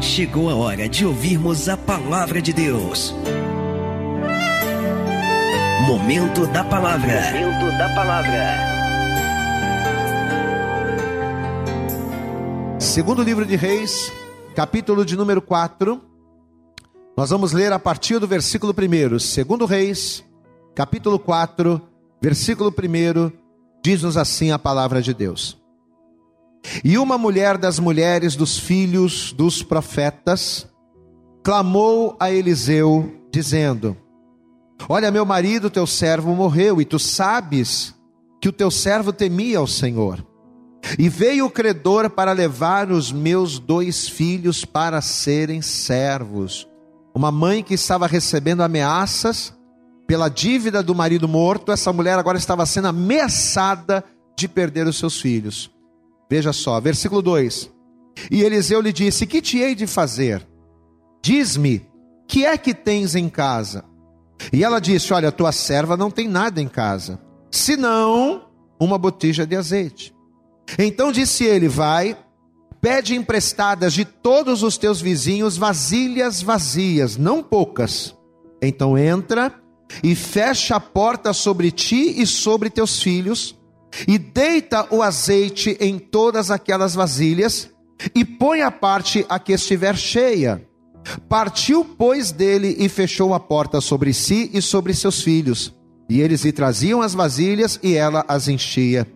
Chegou a hora de ouvirmos a palavra de Deus. Momento da palavra. Momento da palavra. Segundo livro de Reis, capítulo de número 4. Nós vamos ler a partir do versículo 1. Segundo Reis, capítulo 4, versículo 1, diz-nos assim a palavra de Deus. E uma mulher das mulheres dos filhos dos profetas clamou a Eliseu, dizendo: Olha, meu marido, teu servo, morreu, e tu sabes que o teu servo temia ao Senhor. E veio o credor para levar os meus dois filhos para serem servos. Uma mãe que estava recebendo ameaças pela dívida do marido morto, essa mulher agora estava sendo ameaçada de perder os seus filhos. Veja só, versículo 2: E Eliseu lhe disse: Que te hei de fazer? Diz-me, que é que tens em casa? E ela disse: Olha, tua serva não tem nada em casa, senão uma botija de azeite. Então disse ele: Vai, pede emprestadas de todos os teus vizinhos vasilhas vazias, não poucas. Então entra e fecha a porta sobre ti e sobre teus filhos e deita o azeite em todas aquelas vasilhas, e põe a parte a que estiver cheia. Partiu, pois, dele e fechou a porta sobre si e sobre seus filhos. E eles lhe traziam as vasilhas e ela as enchia.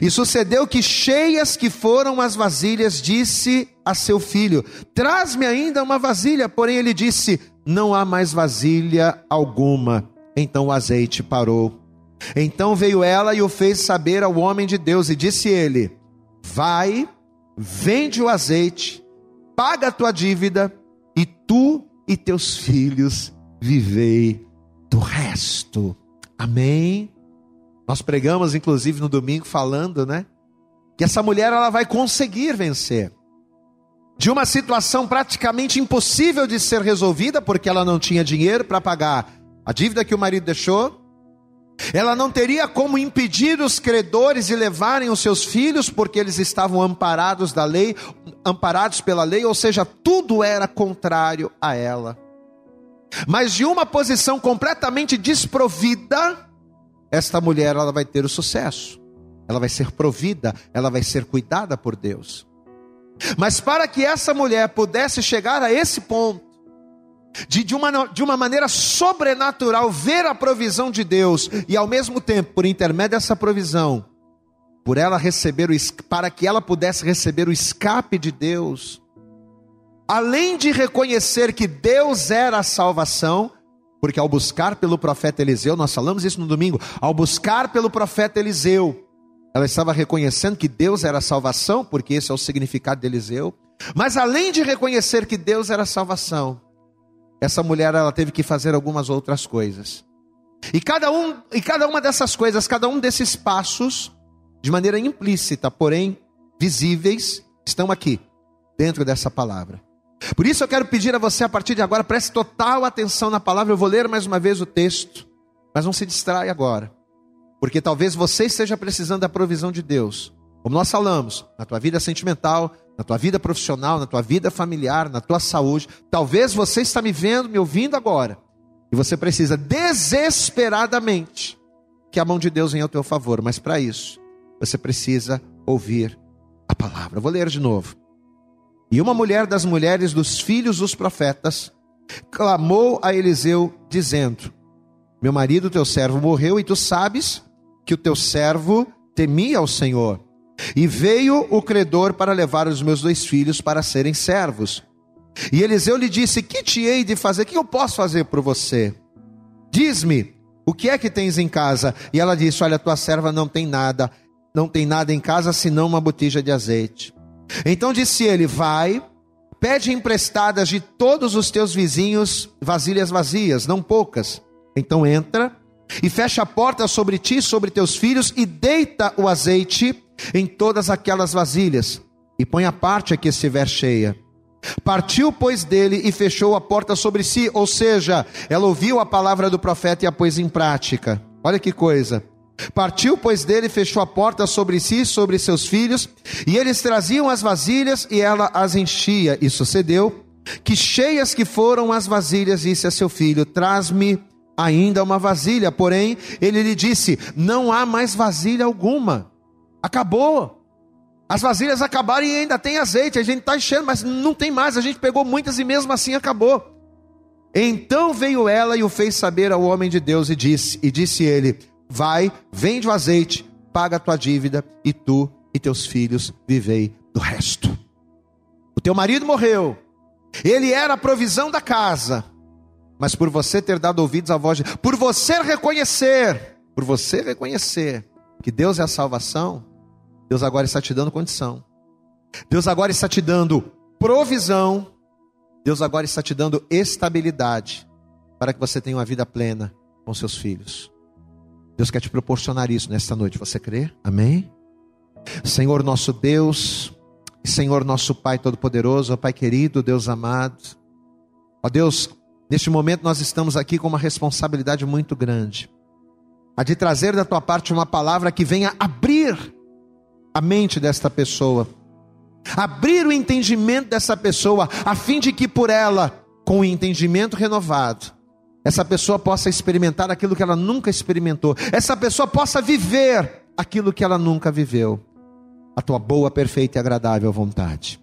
E sucedeu que, cheias que foram as vasilhas, disse a seu filho: Traz-me ainda uma vasilha. Porém, ele disse: Não há mais vasilha alguma. Então o azeite parou. Então veio ela e o fez saber ao homem de Deus, e disse ele: Vai, vende o azeite, paga a tua dívida, e tu e teus filhos vivei do resto. Amém. Nós pregamos, inclusive, no domingo, falando, né? Que essa mulher ela vai conseguir vencer de uma situação praticamente impossível de ser resolvida, porque ela não tinha dinheiro para pagar a dívida que o marido deixou, ela não teria como impedir os credores de levarem os seus filhos, porque eles estavam amparados da lei, amparados pela lei, ou seja, tudo era contrário a ela. Mas de uma posição completamente desprovida, esta mulher ela vai ter o sucesso. Ela vai ser provida, ela vai ser cuidada por Deus. Mas para que essa mulher pudesse chegar a esse ponto, de, de, uma, de uma maneira sobrenatural ver a provisão de Deus e ao mesmo tempo, por intermédio dessa provisão, por ela receber o para que ela pudesse receber o escape de Deus, além de reconhecer que Deus era a salvação, porque ao buscar pelo profeta Eliseu, nós falamos isso no domingo, ao buscar pelo profeta Eliseu, ela estava reconhecendo que Deus era a salvação, porque esse é o significado de Eliseu. Mas além de reconhecer que Deus era a salvação, essa mulher ela teve que fazer algumas outras coisas. E cada um e cada uma dessas coisas, cada um desses passos, de maneira implícita, porém visíveis, estão aqui dentro dessa palavra. Por isso eu quero pedir a você a partir de agora, preste total atenção na palavra. Eu vou ler mais uma vez o texto, mas não se distrai agora. Porque talvez você esteja precisando da provisão de Deus. Como nós falamos, na tua vida sentimental, na tua vida profissional, na tua vida familiar, na tua saúde. Talvez você está me vendo, me ouvindo agora, e você precisa desesperadamente que a mão de Deus venha ao teu favor, mas para isso, você precisa ouvir a palavra. vou ler de novo. E uma mulher das mulheres dos filhos dos profetas clamou a Eliseu, dizendo: Meu marido, teu servo, morreu, e tu sabes que o teu servo temia ao Senhor. E veio o credor para levar os meus dois filhos para serem servos. E Eliseu lhe disse: Que te hei de fazer? O que eu posso fazer por você? Diz-me, o que é que tens em casa? E ela disse: Olha, tua serva não tem nada, não tem nada em casa senão uma botija de azeite. Então disse ele: Vai, pede emprestadas de todos os teus vizinhos vasilhas vazias, não poucas. Então entra e fecha a porta sobre ti, sobre teus filhos, e deita o azeite em todas aquelas vasilhas, e põe a parte a que estiver cheia. Partiu, pois, dele e fechou a porta sobre si, ou seja, ela ouviu a palavra do profeta e a pôs em prática. Olha que coisa. Partiu, pois, dele, fechou a porta sobre si e sobre seus filhos, e eles traziam as vasilhas e ela as enchia. E sucedeu que, cheias que foram as vasilhas, disse a seu filho: Traz-me ainda uma vasilha. Porém, ele lhe disse: Não há mais vasilha alguma, acabou. As vasilhas acabaram e ainda tem azeite, a gente está enchendo, mas não tem mais. A gente pegou muitas e mesmo assim acabou. Então veio ela e o fez saber ao homem de Deus e disse: E disse ele: Vai, vende o azeite, paga a tua dívida, e tu e teus filhos vivei do resto. O teu marido morreu, ele era a provisão da casa, mas por você ter dado ouvidos à voz de. Por você reconhecer, por você reconhecer que Deus é a salvação, Deus agora está te dando condição. Deus agora está te dando provisão. Deus agora está te dando estabilidade para que você tenha uma vida plena com seus filhos. Deus quer te proporcionar isso nesta noite. Você crê? Amém? Senhor nosso Deus, Senhor nosso Pai Todo-Poderoso, Pai querido, Deus amado. Ó Deus, neste momento nós estamos aqui com uma responsabilidade muito grande. A de trazer da tua parte uma palavra que venha abrir a mente desta pessoa. Abrir o entendimento dessa pessoa, a fim de que por ela, com o entendimento renovado, essa pessoa possa experimentar aquilo que ela nunca experimentou, essa pessoa possa viver aquilo que ela nunca viveu, a tua boa, perfeita e agradável vontade.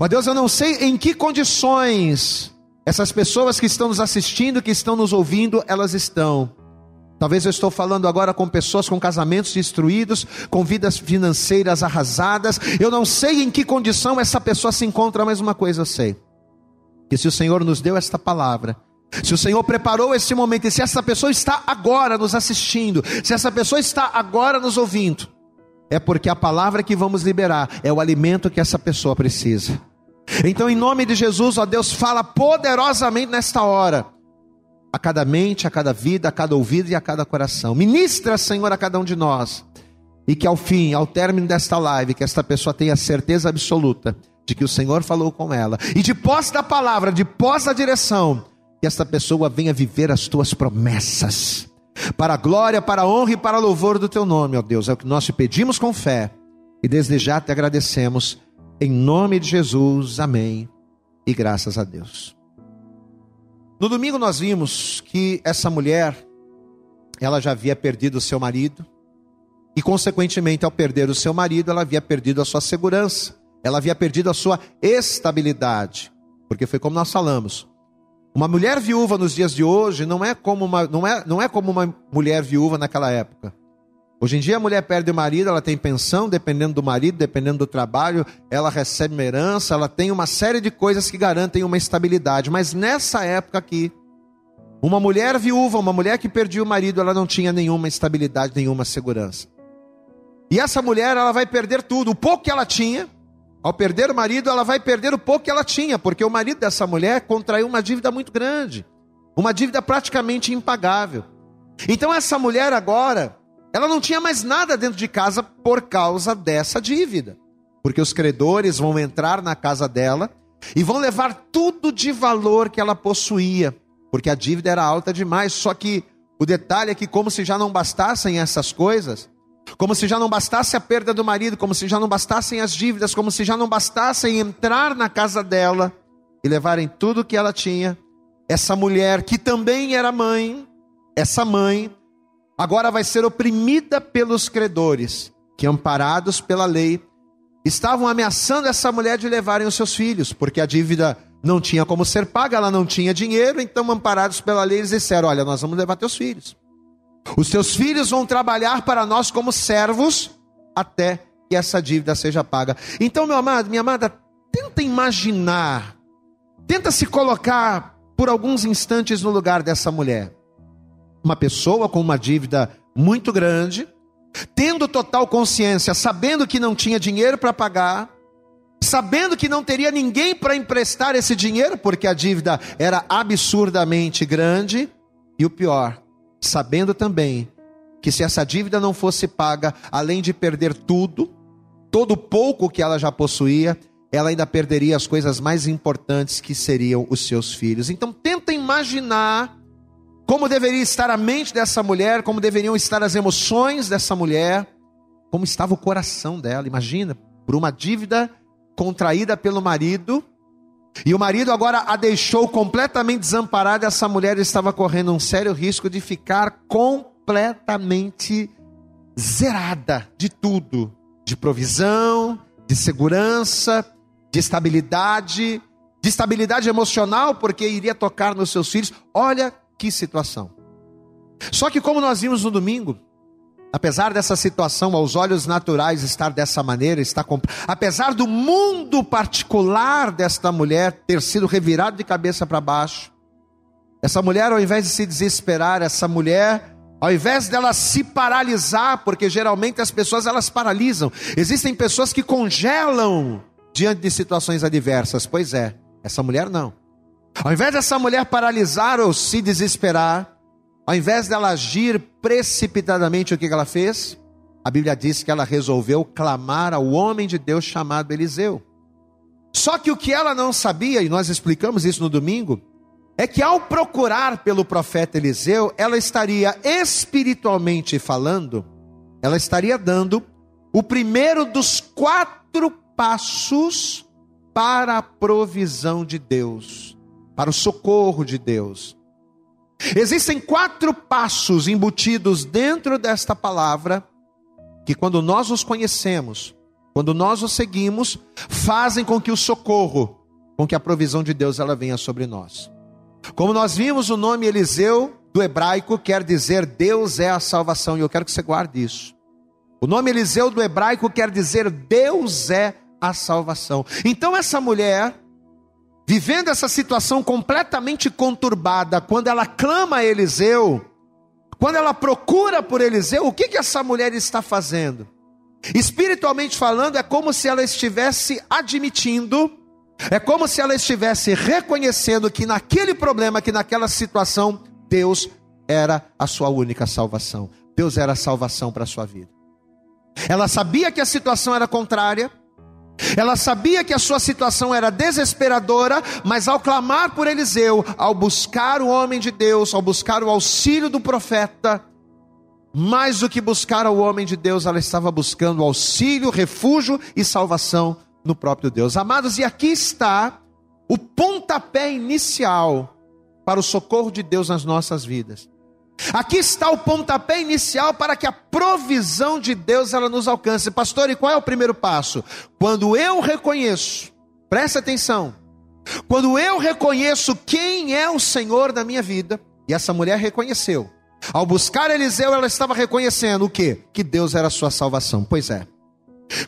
Ó oh Deus, eu não sei em que condições essas pessoas que estão nos assistindo, que estão nos ouvindo, elas estão. Talvez eu estou falando agora com pessoas com casamentos destruídos, com vidas financeiras arrasadas. Eu não sei em que condição essa pessoa se encontra, mas uma coisa eu sei: que se o Senhor nos deu esta palavra, se o Senhor preparou esse momento, e se essa pessoa está agora nos assistindo, se essa pessoa está agora nos ouvindo, é porque a palavra que vamos liberar é o alimento que essa pessoa precisa. Então, em nome de Jesus, ó Deus, fala poderosamente nesta hora, a cada mente, a cada vida, a cada ouvido e a cada coração. Ministra, Senhor, a cada um de nós, e que ao fim, ao término desta live, que esta pessoa tenha certeza absoluta de que o Senhor falou com ela, e de posse da palavra, de posse da direção, que esta pessoa venha viver as tuas promessas, para a glória, para a honra e para o louvor do teu nome, ó Deus. É o que nós te pedimos com fé e desde já te agradecemos, em nome de Jesus, amém e graças a Deus. No domingo nós vimos que essa mulher, ela já havia perdido o seu marido, e consequentemente, ao perder o seu marido, ela havia perdido a sua segurança, ela havia perdido a sua estabilidade, porque foi como nós falamos, uma mulher viúva nos dias de hoje não é como uma, não é, não é como uma mulher viúva naquela época. Hoje em dia a mulher perde o marido, ela tem pensão, dependendo do marido, dependendo do trabalho, ela recebe uma herança, ela tem uma série de coisas que garantem uma estabilidade. Mas nessa época aqui, uma mulher viúva, uma mulher que perdia o marido, ela não tinha nenhuma estabilidade, nenhuma segurança. E essa mulher, ela vai perder tudo. O pouco que ela tinha, ao perder o marido, ela vai perder o pouco que ela tinha, porque o marido dessa mulher contraiu uma dívida muito grande, uma dívida praticamente impagável. Então essa mulher agora, ela não tinha mais nada dentro de casa por causa dessa dívida, porque os credores vão entrar na casa dela e vão levar tudo de valor que ela possuía, porque a dívida era alta demais. Só que o detalhe é que, como se já não bastassem essas coisas, como se já não bastasse a perda do marido, como se já não bastassem as dívidas, como se já não bastassem entrar na casa dela e levarem tudo que ela tinha. Essa mulher, que também era mãe, essa mãe, agora vai ser oprimida pelos credores, que amparados pela lei, estavam ameaçando essa mulher de levarem os seus filhos, porque a dívida não tinha como ser paga, ela não tinha dinheiro, então, amparados pela lei, eles disseram: Olha, nós vamos levar teus filhos. Os teus filhos vão trabalhar para nós como servos até que essa dívida seja paga. Então, meu amado, minha amada, tenta imaginar, tenta se colocar por alguns instantes no lugar dessa mulher. Uma pessoa com uma dívida muito grande, tendo total consciência, sabendo que não tinha dinheiro para pagar, sabendo que não teria ninguém para emprestar esse dinheiro, porque a dívida era absurdamente grande, e o pior, sabendo também que se essa dívida não fosse paga, além de perder tudo, todo pouco que ela já possuía, ela ainda perderia as coisas mais importantes que seriam os seus filhos. Então tenta imaginar como deveria estar a mente dessa mulher, como deveriam estar as emoções dessa mulher, como estava o coração dela. Imagina, por uma dívida contraída pelo marido, e o marido agora a deixou completamente desamparada, essa mulher estava correndo um sério risco de ficar completamente zerada de tudo, de provisão, de segurança, de estabilidade, de estabilidade emocional, porque iria tocar nos seus filhos. Olha que situação. Só que, como nós vimos no domingo, apesar dessa situação aos olhos naturais estar dessa maneira, está apesar do mundo particular desta mulher ter sido revirado de cabeça para baixo, essa mulher, ao invés de se desesperar, essa mulher, ao invés dela se paralisar, porque geralmente as pessoas elas paralisam, existem pessoas que congelam diante de situações adversas. Pois é, essa mulher não. Ao invés dessa mulher paralisar ou se desesperar, ao invés dela agir precipitadamente, o que ela fez? A Bíblia diz que ela resolveu clamar ao homem de Deus chamado Eliseu. Só que o que ela não sabia, e nós explicamos isso no domingo, é que ao procurar pelo profeta Eliseu, ela estaria espiritualmente falando, ela estaria dando o primeiro dos quatro passos para a provisão de Deus para o socorro de Deus. Existem quatro passos embutidos dentro desta palavra, que quando nós os conhecemos, quando nós os seguimos, fazem com que o socorro, com que a provisão de Deus ela venha sobre nós. Como nós vimos, o nome Eliseu do hebraico quer dizer Deus é a salvação, e eu quero que você guarde isso. O nome Eliseu do hebraico quer dizer Deus é a salvação. Então essa mulher vivendo essa situação completamente conturbada, quando ela clama a Eliseu, quando ela procura por Eliseu, o que, que essa mulher está fazendo? Espiritualmente falando, é como se ela estivesse admitindo, é como se ela estivesse reconhecendo que naquele problema, que naquela situação, Deus era a sua única salvação. Deus era a salvação para a sua vida. Ela sabia que a situação era contrária, ela sabia que a sua situação era desesperadora, mas ao clamar por Eliseu, ao buscar o homem de Deus, ao buscar o auxílio do profeta, mais do que buscar o homem de Deus, ela estava buscando auxílio, refúgio e salvação no próprio Deus. Amados, e aqui está o pontapé inicial para o socorro de Deus nas nossas vidas. Aqui está o pontapé inicial para que a provisão de Deus ela nos alcance. Pastor, e qual é o primeiro passo? Quando eu reconheço, presta atenção, quando eu reconheço quem é o Senhor da minha vida, e essa mulher reconheceu. Ao buscar Eliseu, ela estava reconhecendo o quê? Que Deus era a sua salvação. Pois é.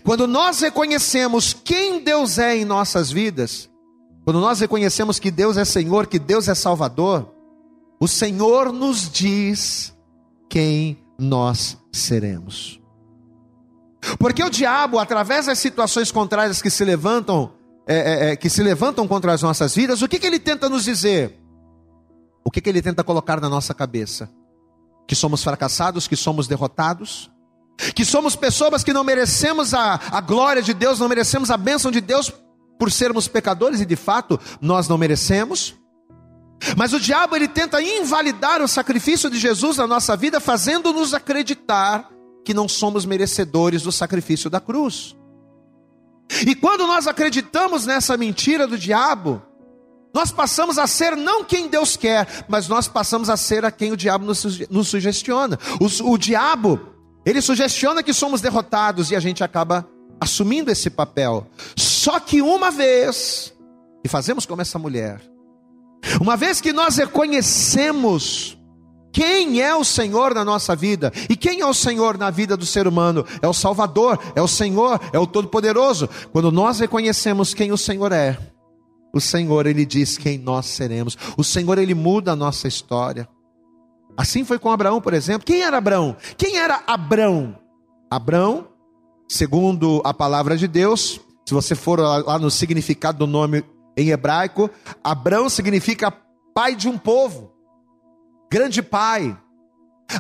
Quando nós reconhecemos quem Deus é em nossas vidas, quando nós reconhecemos que Deus é Senhor, que Deus é Salvador, o Senhor nos diz quem nós seremos. Porque o diabo, através das situações contrárias que se levantam, é, é, é, que se levantam contra as nossas vidas, o que, que ele tenta nos dizer? O que, que ele tenta colocar na nossa cabeça? Que somos fracassados, que somos derrotados, que somos pessoas que não merecemos a, a glória de Deus, não merecemos a bênção de Deus por sermos pecadores, e de fato nós não merecemos. Mas o diabo ele tenta invalidar o sacrifício de Jesus na nossa vida, fazendo-nos acreditar que não somos merecedores do sacrifício da cruz. E quando nós acreditamos nessa mentira do diabo, nós passamos a ser não quem Deus quer, mas nós passamos a ser a quem o diabo nos, nos sugestiona. O, o diabo, ele sugestiona que somos derrotados e a gente acaba assumindo esse papel. Só que uma vez, e fazemos como essa mulher, uma vez que nós reconhecemos quem é o Senhor na nossa vida, e quem é o Senhor na vida do ser humano? É o Salvador, é o Senhor, é o Todo-Poderoso. Quando nós reconhecemos quem o Senhor é, o Senhor, Ele diz quem nós seremos. O Senhor, Ele muda a nossa história. Assim foi com Abraão, por exemplo. Quem era Abraão? Quem era Abraão? Abraão, segundo a palavra de Deus, se você for lá no significado do nome em hebraico, Abrão significa pai de um povo, grande pai.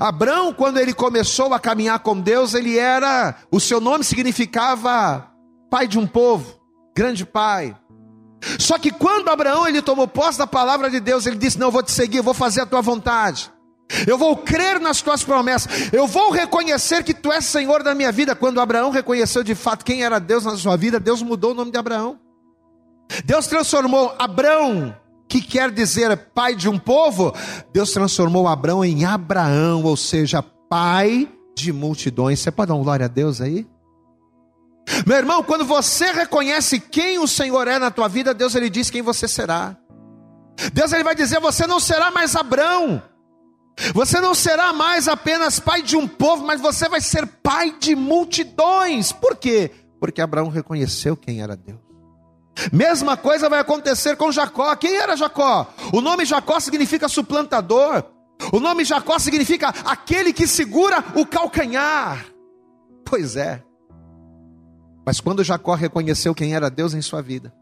Abrão, quando ele começou a caminhar com Deus, ele era, o seu nome significava pai de um povo, grande pai. Só que quando Abraão ele tomou posse da palavra de Deus, ele disse: Não, eu vou te seguir, eu vou fazer a tua vontade. Eu vou crer nas tuas promessas. Eu vou reconhecer que tu és Senhor da minha vida. Quando Abraão reconheceu de fato quem era Deus na sua vida, Deus mudou o nome de Abraão. Deus transformou Abraão, que quer dizer pai de um povo, Deus transformou Abraão em Abraão, ou seja, pai de multidões. Você pode dar uma glória a Deus aí? Meu irmão, quando você reconhece quem o Senhor é na tua vida, Deus ele diz quem você será. Deus ele vai dizer: você não será mais Abraão. Você não será mais apenas pai de um povo, mas você vai ser pai de multidões. Por quê? Porque Abraão reconheceu quem era Deus. Mesma coisa vai acontecer com Jacó. Quem era Jacó? O nome Jacó significa suplantador. O nome Jacó significa aquele que segura o calcanhar. Pois é. Mas quando Jacó reconheceu quem era Deus em sua vida,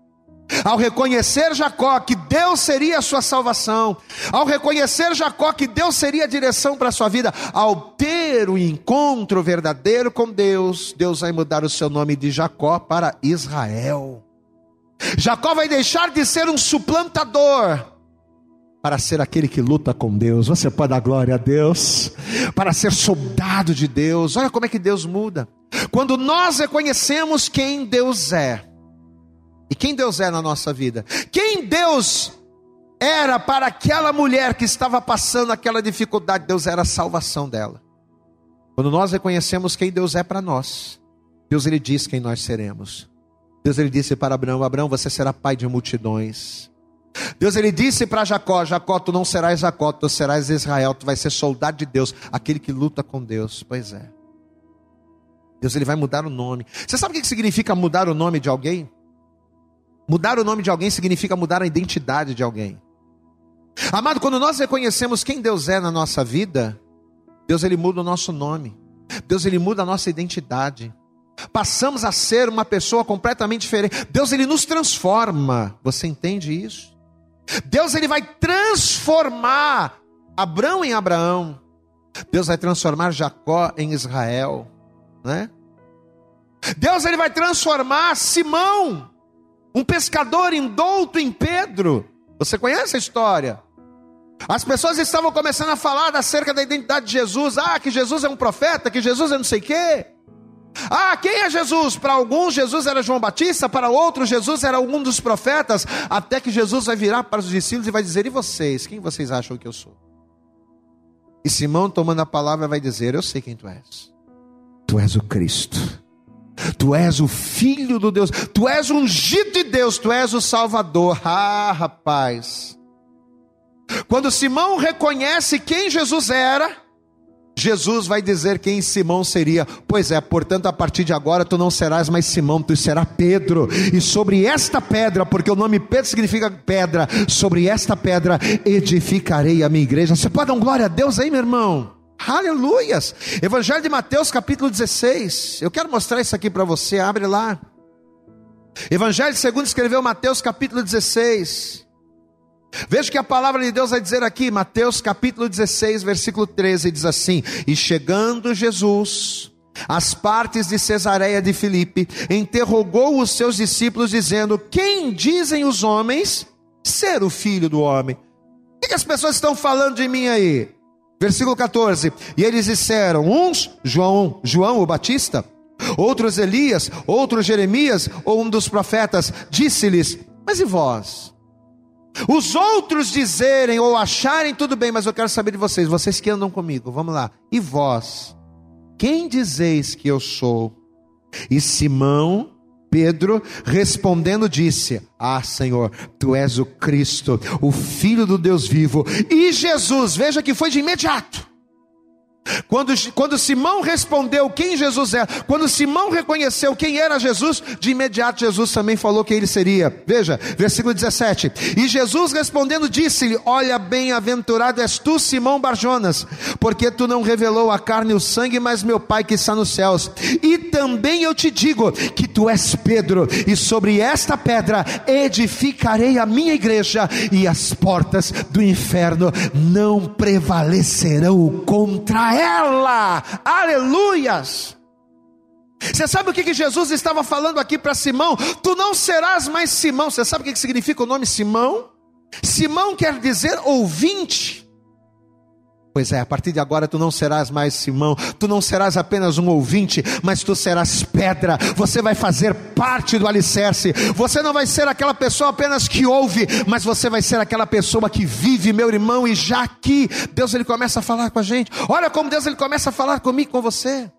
ao reconhecer Jacó que Deus seria a sua salvação, ao reconhecer Jacó que Deus seria a direção para a sua vida, ao ter o encontro verdadeiro com Deus, Deus vai mudar o seu nome de Jacó para Israel. Jacó vai deixar de ser um suplantador para ser aquele que luta com Deus. Você pode dar glória a Deus, para ser soldado de Deus. Olha como é que Deus muda. Quando nós reconhecemos quem Deus é, e quem Deus é na nossa vida? Quem Deus era para aquela mulher que estava passando aquela dificuldade? Deus era a salvação dela. Quando nós reconhecemos quem Deus é para nós, Deus ele diz quem nós seremos. Deus ele disse para Abraão: Abraão, você será pai de multidões. Deus ele disse para Jacó: Jacó, tu não serás Jacó, tu serás Israel, tu vais ser soldado de Deus, aquele que luta com Deus. Pois é. Deus ele vai mudar o nome. Você sabe o que significa mudar o nome de alguém? Mudar o nome de alguém significa mudar a identidade de alguém. Amado, quando nós reconhecemos quem Deus é na nossa vida, Deus ele muda o nosso nome. Deus ele muda a nossa identidade. Passamos a ser uma pessoa completamente diferente. Deus ele nos transforma. Você entende isso? Deus ele vai transformar Abraão em Abraão. Deus vai transformar Jacó em Israel, né? Deus ele vai transformar Simão um pescador indouto em Pedro. Você conhece a história? As pessoas estavam começando a falar acerca da identidade de Jesus. Ah, que Jesus é um profeta, que Jesus é não sei o quê. Ah, quem é Jesus? Para alguns, Jesus era João Batista, para outros, Jesus era algum dos profetas. Até que Jesus vai virar para os discípulos e vai dizer: E vocês? Quem vocês acham que eu sou? E Simão, tomando a palavra, vai dizer: Eu sei quem tu és. Tu és o Cristo Tu és o filho do Deus, tu és ungido de Deus, tu és o Salvador. Ah, rapaz. Quando Simão reconhece quem Jesus era, Jesus vai dizer quem Simão seria. Pois é, portanto, a partir de agora tu não serás mais Simão, tu serás Pedro. E sobre esta pedra, porque o nome Pedro significa pedra, sobre esta pedra edificarei a minha igreja. Você pode dar um glória a Deus aí, meu irmão? Aleluias! Evangelho de Mateus, capítulo 16. Eu quero mostrar isso aqui para você, abre lá. Evangelho segundo escreveu Mateus, capítulo 16. Veja que a palavra de Deus vai dizer aqui, Mateus capítulo 16, versículo 13, diz assim: E chegando Jesus às partes de Cesareia de Filipe, interrogou os seus discípulos, dizendo: Quem dizem os homens ser o filho do homem? O que as pessoas estão falando de mim aí? Versículo 14: E eles disseram: uns, João, João o Batista, outros Elias, outros Jeremias, ou um dos profetas, disse-lhes: Mas e vós? Os outros dizerem ou acharem tudo bem, mas eu quero saber de vocês, vocês que andam comigo, vamos lá. E vós? Quem dizeis que eu sou? E Simão Pedro, respondendo, disse: Ah, Senhor, tu és o Cristo, o Filho do Deus vivo. E Jesus, veja que foi de imediato. Quando, quando Simão respondeu quem Jesus é, quando Simão reconheceu quem era Jesus, de imediato Jesus também falou quem ele seria. Veja, versículo 17: E Jesus respondendo disse-lhe: Olha, bem-aventurado és tu, Simão Barjonas, porque tu não revelou a carne e o sangue, mas meu Pai que está nos céus. E também eu te digo que tu és Pedro, e sobre esta pedra edificarei a minha igreja, e as portas do inferno não prevalecerão contra ela. Aleluias! Você sabe o que, Jesus estava falando aqui para Simão? Tu não serás mais Simão. Você sabe o que, que significa o nome Simão? Simão quer dizer ouvinte. Pois é, a partir de agora tu não serás mais Simão, tu não serás apenas um ouvinte, mas tu serás pedra, você vai fazer parte do alicerce, você não vai ser aquela pessoa apenas que ouve, mas você vai ser aquela pessoa que vive, meu irmão, e já aqui, Deus ele começa a falar com a gente, olha como Deus ele começa a falar comigo, com você,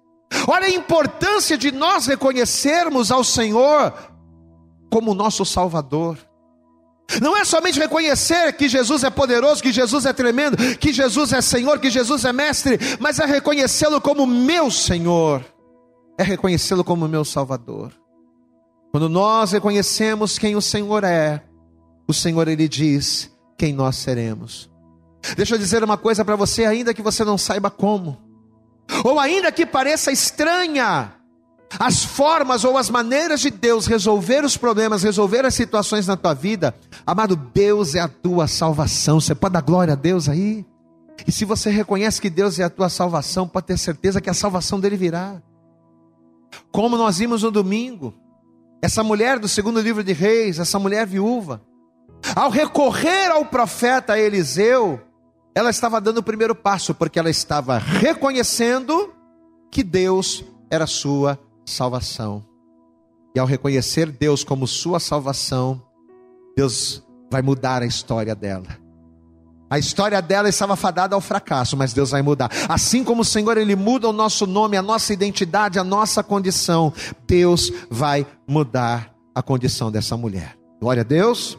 olha a importância de nós reconhecermos ao Senhor como nosso Salvador. Não é somente reconhecer que Jesus é poderoso, que Jesus é tremendo, que Jesus é Senhor, que Jesus é Mestre, mas é reconhecê-lo como meu Senhor, é reconhecê-lo como meu Salvador. Quando nós reconhecemos quem o Senhor é, o Senhor ele diz quem nós seremos. Deixa eu dizer uma coisa para você, ainda que você não saiba como, ou ainda que pareça estranha, as formas ou as maneiras de Deus resolver os problemas, resolver as situações na tua vida, amado, Deus é a tua salvação. Você pode dar glória a Deus aí? E se você reconhece que Deus é a tua salvação, pode ter certeza que a salvação dele virá. Como nós vimos no domingo, essa mulher do segundo livro de Reis, essa mulher viúva, ao recorrer ao profeta Eliseu, ela estava dando o primeiro passo, porque ela estava reconhecendo que Deus era sua salvação. E ao reconhecer Deus como sua salvação, Deus vai mudar a história dela. A história dela estava fadada ao fracasso, mas Deus vai mudar. Assim como o Senhor ele muda o nosso nome, a nossa identidade, a nossa condição, Deus vai mudar a condição dessa mulher. Glória a Deus.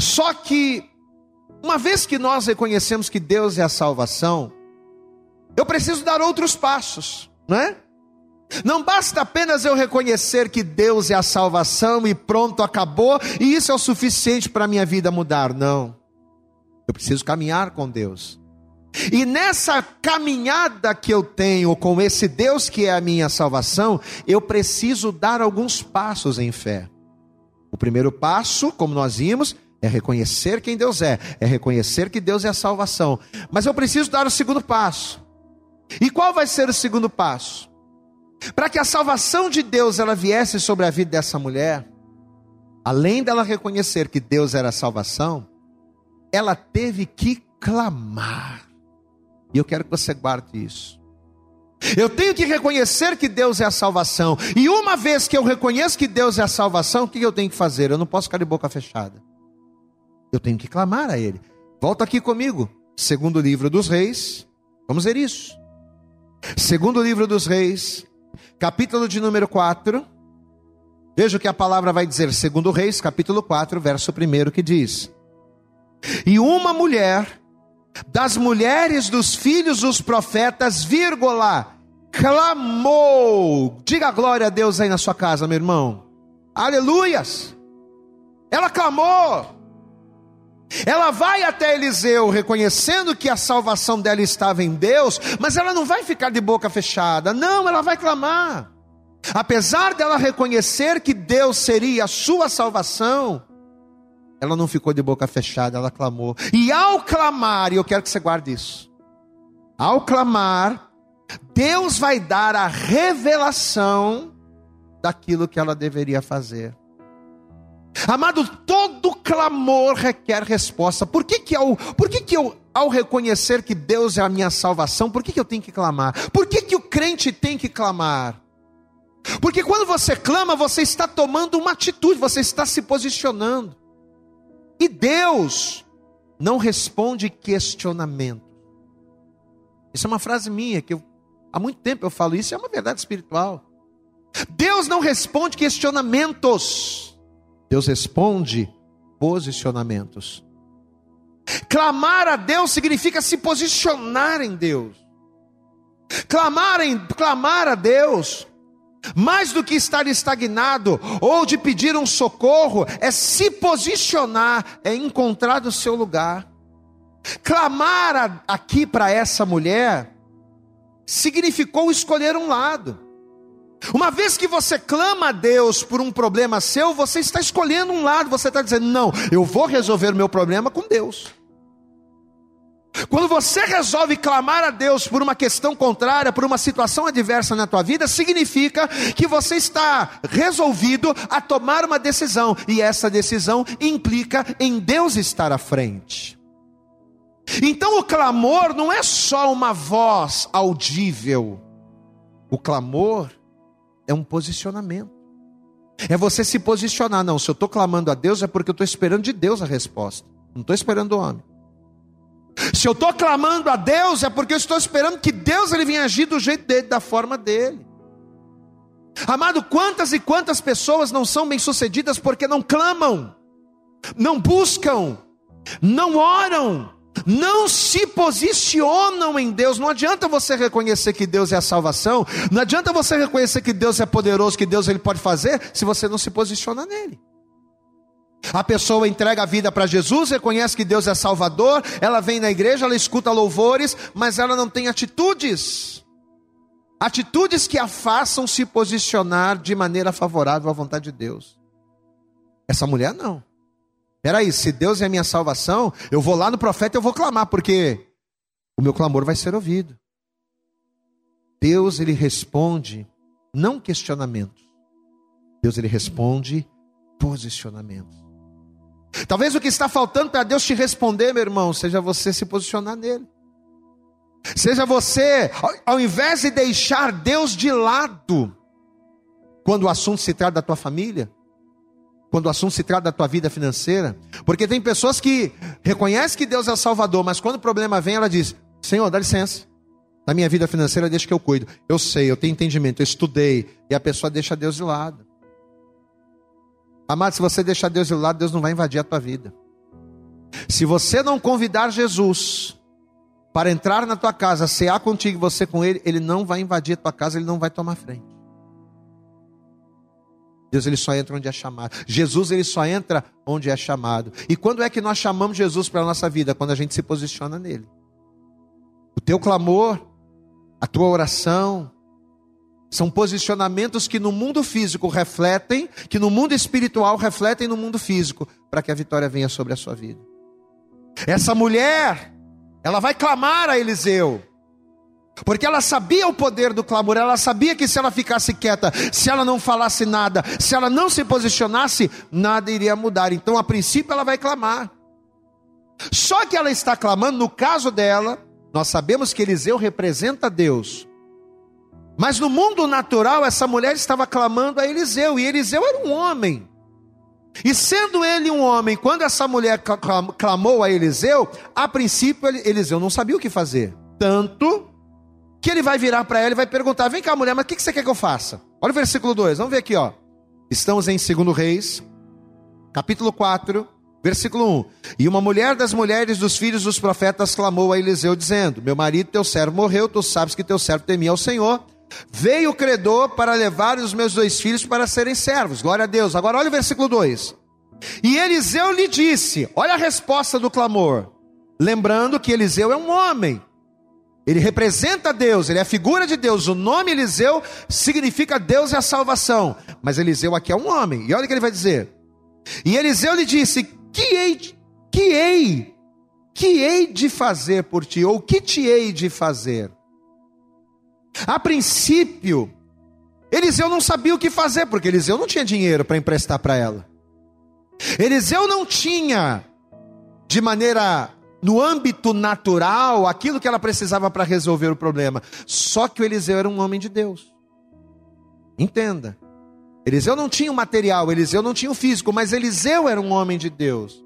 Só que uma vez que nós reconhecemos que Deus é a salvação, eu preciso dar outros passos, não é? Não basta apenas eu reconhecer que Deus é a salvação e pronto, acabou, e isso é o suficiente para a minha vida mudar. Não. Eu preciso caminhar com Deus. E nessa caminhada que eu tenho com esse Deus que é a minha salvação, eu preciso dar alguns passos em fé. O primeiro passo, como nós vimos, é reconhecer quem Deus é, é reconhecer que Deus é a salvação. Mas eu preciso dar o segundo passo. E qual vai ser o segundo passo? Para que a salvação de Deus ela viesse sobre a vida dessa mulher, além dela reconhecer que Deus era a salvação, ela teve que clamar. E eu quero que você guarde isso. Eu tenho que reconhecer que Deus é a salvação. E uma vez que eu reconheço que Deus é a salvação, o que eu tenho que fazer? Eu não posso ficar de boca fechada. Eu tenho que clamar a Ele. Volta aqui comigo. Segundo livro dos Reis. Vamos ver isso. Segundo livro dos Reis, capítulo de número 4. Veja o que a palavra vai dizer, segundo Reis, capítulo 4, verso 1, que diz: E uma mulher das mulheres dos filhos dos profetas, vírgula, clamou. Diga glória a Deus aí na sua casa, meu irmão. Aleluias. Ela clamou. Ela vai até Eliseu reconhecendo que a salvação dela estava em Deus, mas ela não vai ficar de boca fechada, não, ela vai clamar. Apesar dela reconhecer que Deus seria a sua salvação, ela não ficou de boca fechada, ela clamou. E ao clamar, e eu quero que você guarde isso, ao clamar, Deus vai dar a revelação daquilo que ela deveria fazer. Amado, todo clamor requer resposta. Por que que eu, por que que eu ao reconhecer que Deus é a minha salvação, por que que eu tenho que clamar? Por que que o crente tem que clamar? Porque quando você clama, você está tomando uma atitude, você está se posicionando. E Deus não responde questionamento. Isso é uma frase minha que eu, há muito tempo eu falo isso, é uma verdade espiritual. Deus não responde questionamentos. Deus responde posicionamentos. Clamar a Deus significa se posicionar em Deus. Clamar, em, clamar a Deus, mais do que estar estagnado ou de pedir um socorro, é se posicionar, é encontrar o seu lugar. Clamar a, aqui para essa mulher significou escolher um lado. Uma vez que você clama a Deus por um problema seu, você está escolhendo um lado, você está dizendo: não, eu vou resolver o meu problema com Deus. Quando você resolve clamar a Deus por uma questão contrária, por uma situação adversa na tua vida, significa que você está resolvido a tomar uma decisão, e essa decisão implica em Deus estar à frente. Então o clamor não é só uma voz audível, o clamor é um posicionamento. É você se posicionar. Não, se eu estou clamando a Deus é porque eu estou esperando de Deus a resposta. Não estou esperando o homem. Se eu estou clamando a Deus, é porque eu estou esperando que Deus ele venha agir do jeito dele, da forma dele. Amado, quantas e quantas pessoas não são bem-sucedidas porque não clamam, não buscam, não oram, não se posicionam em Deus. Não adianta você reconhecer que Deus é a salvação, não adianta você reconhecer que Deus é poderoso, que Deus ele pode fazer, se você não se posiciona nele. A pessoa entrega a vida para Jesus, reconhece que Deus é Salvador, ela vem na igreja, ela escuta louvores, mas ela não tem atitudes. Atitudes que a façam se posicionar de maneira favorável à vontade de Deus. Essa mulher não. Peraí, se Deus é a minha salvação, eu vou lá no profeta e eu vou clamar, porque o meu clamor vai ser ouvido. Deus, ele responde, não questionamentos. Deus, ele responde posicionamentos. Talvez o que está faltando para Deus te responder, meu irmão, seja você se posicionar nele. Seja você, ao invés de deixar Deus de lado, quando o assunto se trata da tua família, quando o assunto se trata da tua vida financeira, porque tem pessoas que reconhecem que Deus é Salvador, mas quando o problema vem, ela diz: Senhor, dá licença, na minha vida financeira deixa que eu cuido. Eu sei, eu tenho entendimento, eu estudei, e a pessoa deixa Deus de lado. Amado, se você deixar Deus de lado, Deus não vai invadir a tua vida. Se você não convidar Jesus para entrar na tua casa, cear contigo, você com ele, ele não vai invadir a tua casa, ele não vai tomar frente. Deus ele só entra onde é chamado. Jesus ele só entra onde é chamado. E quando é que nós chamamos Jesus para a nossa vida? Quando a gente se posiciona nele. O teu clamor, a tua oração, são posicionamentos que no mundo físico refletem, que no mundo espiritual refletem no mundo físico, para que a vitória venha sobre a sua vida. Essa mulher, ela vai clamar a Eliseu, porque ela sabia o poder do clamor, ela sabia que se ela ficasse quieta, se ela não falasse nada, se ela não se posicionasse, nada iria mudar. Então, a princípio, ela vai clamar. Só que ela está clamando, no caso dela, nós sabemos que Eliseu representa Deus. Mas no mundo natural, essa mulher estava clamando a Eliseu, e Eliseu era um homem. E sendo ele um homem, quando essa mulher clamou a Eliseu, a princípio Eliseu não sabia o que fazer. Tanto que ele vai virar para ela e vai perguntar: Vem cá, mulher, mas o que você quer que eu faça? Olha o versículo 2, vamos ver aqui, ó. Estamos em 2 Reis, capítulo 4, versículo 1. E uma mulher das mulheres dos filhos dos profetas clamou a Eliseu, dizendo: Meu marido, teu servo, morreu, tu sabes que teu servo temia ao Senhor Veio o credor para levar os meus dois filhos para serem servos. Glória a Deus. Agora olha o versículo 2. E Eliseu lhe disse: Olha a resposta do clamor. Lembrando que Eliseu é um homem. Ele representa Deus, ele é a figura de Deus. O nome Eliseu significa Deus é a salvação. Mas Eliseu aqui é um homem. E olha o que ele vai dizer. E Eliseu lhe disse: Que hei, que hei, que hei de fazer por ti? Ou que te hei de fazer? A princípio, Eliseu não sabia o que fazer, porque Eliseu não tinha dinheiro para emprestar para ela. Eliseu não tinha, de maneira no âmbito natural, aquilo que ela precisava para resolver o problema. Só que o Eliseu era um homem de Deus. Entenda. Eliseu não tinha o material, Eliseu não tinha o físico, mas Eliseu era um homem de Deus.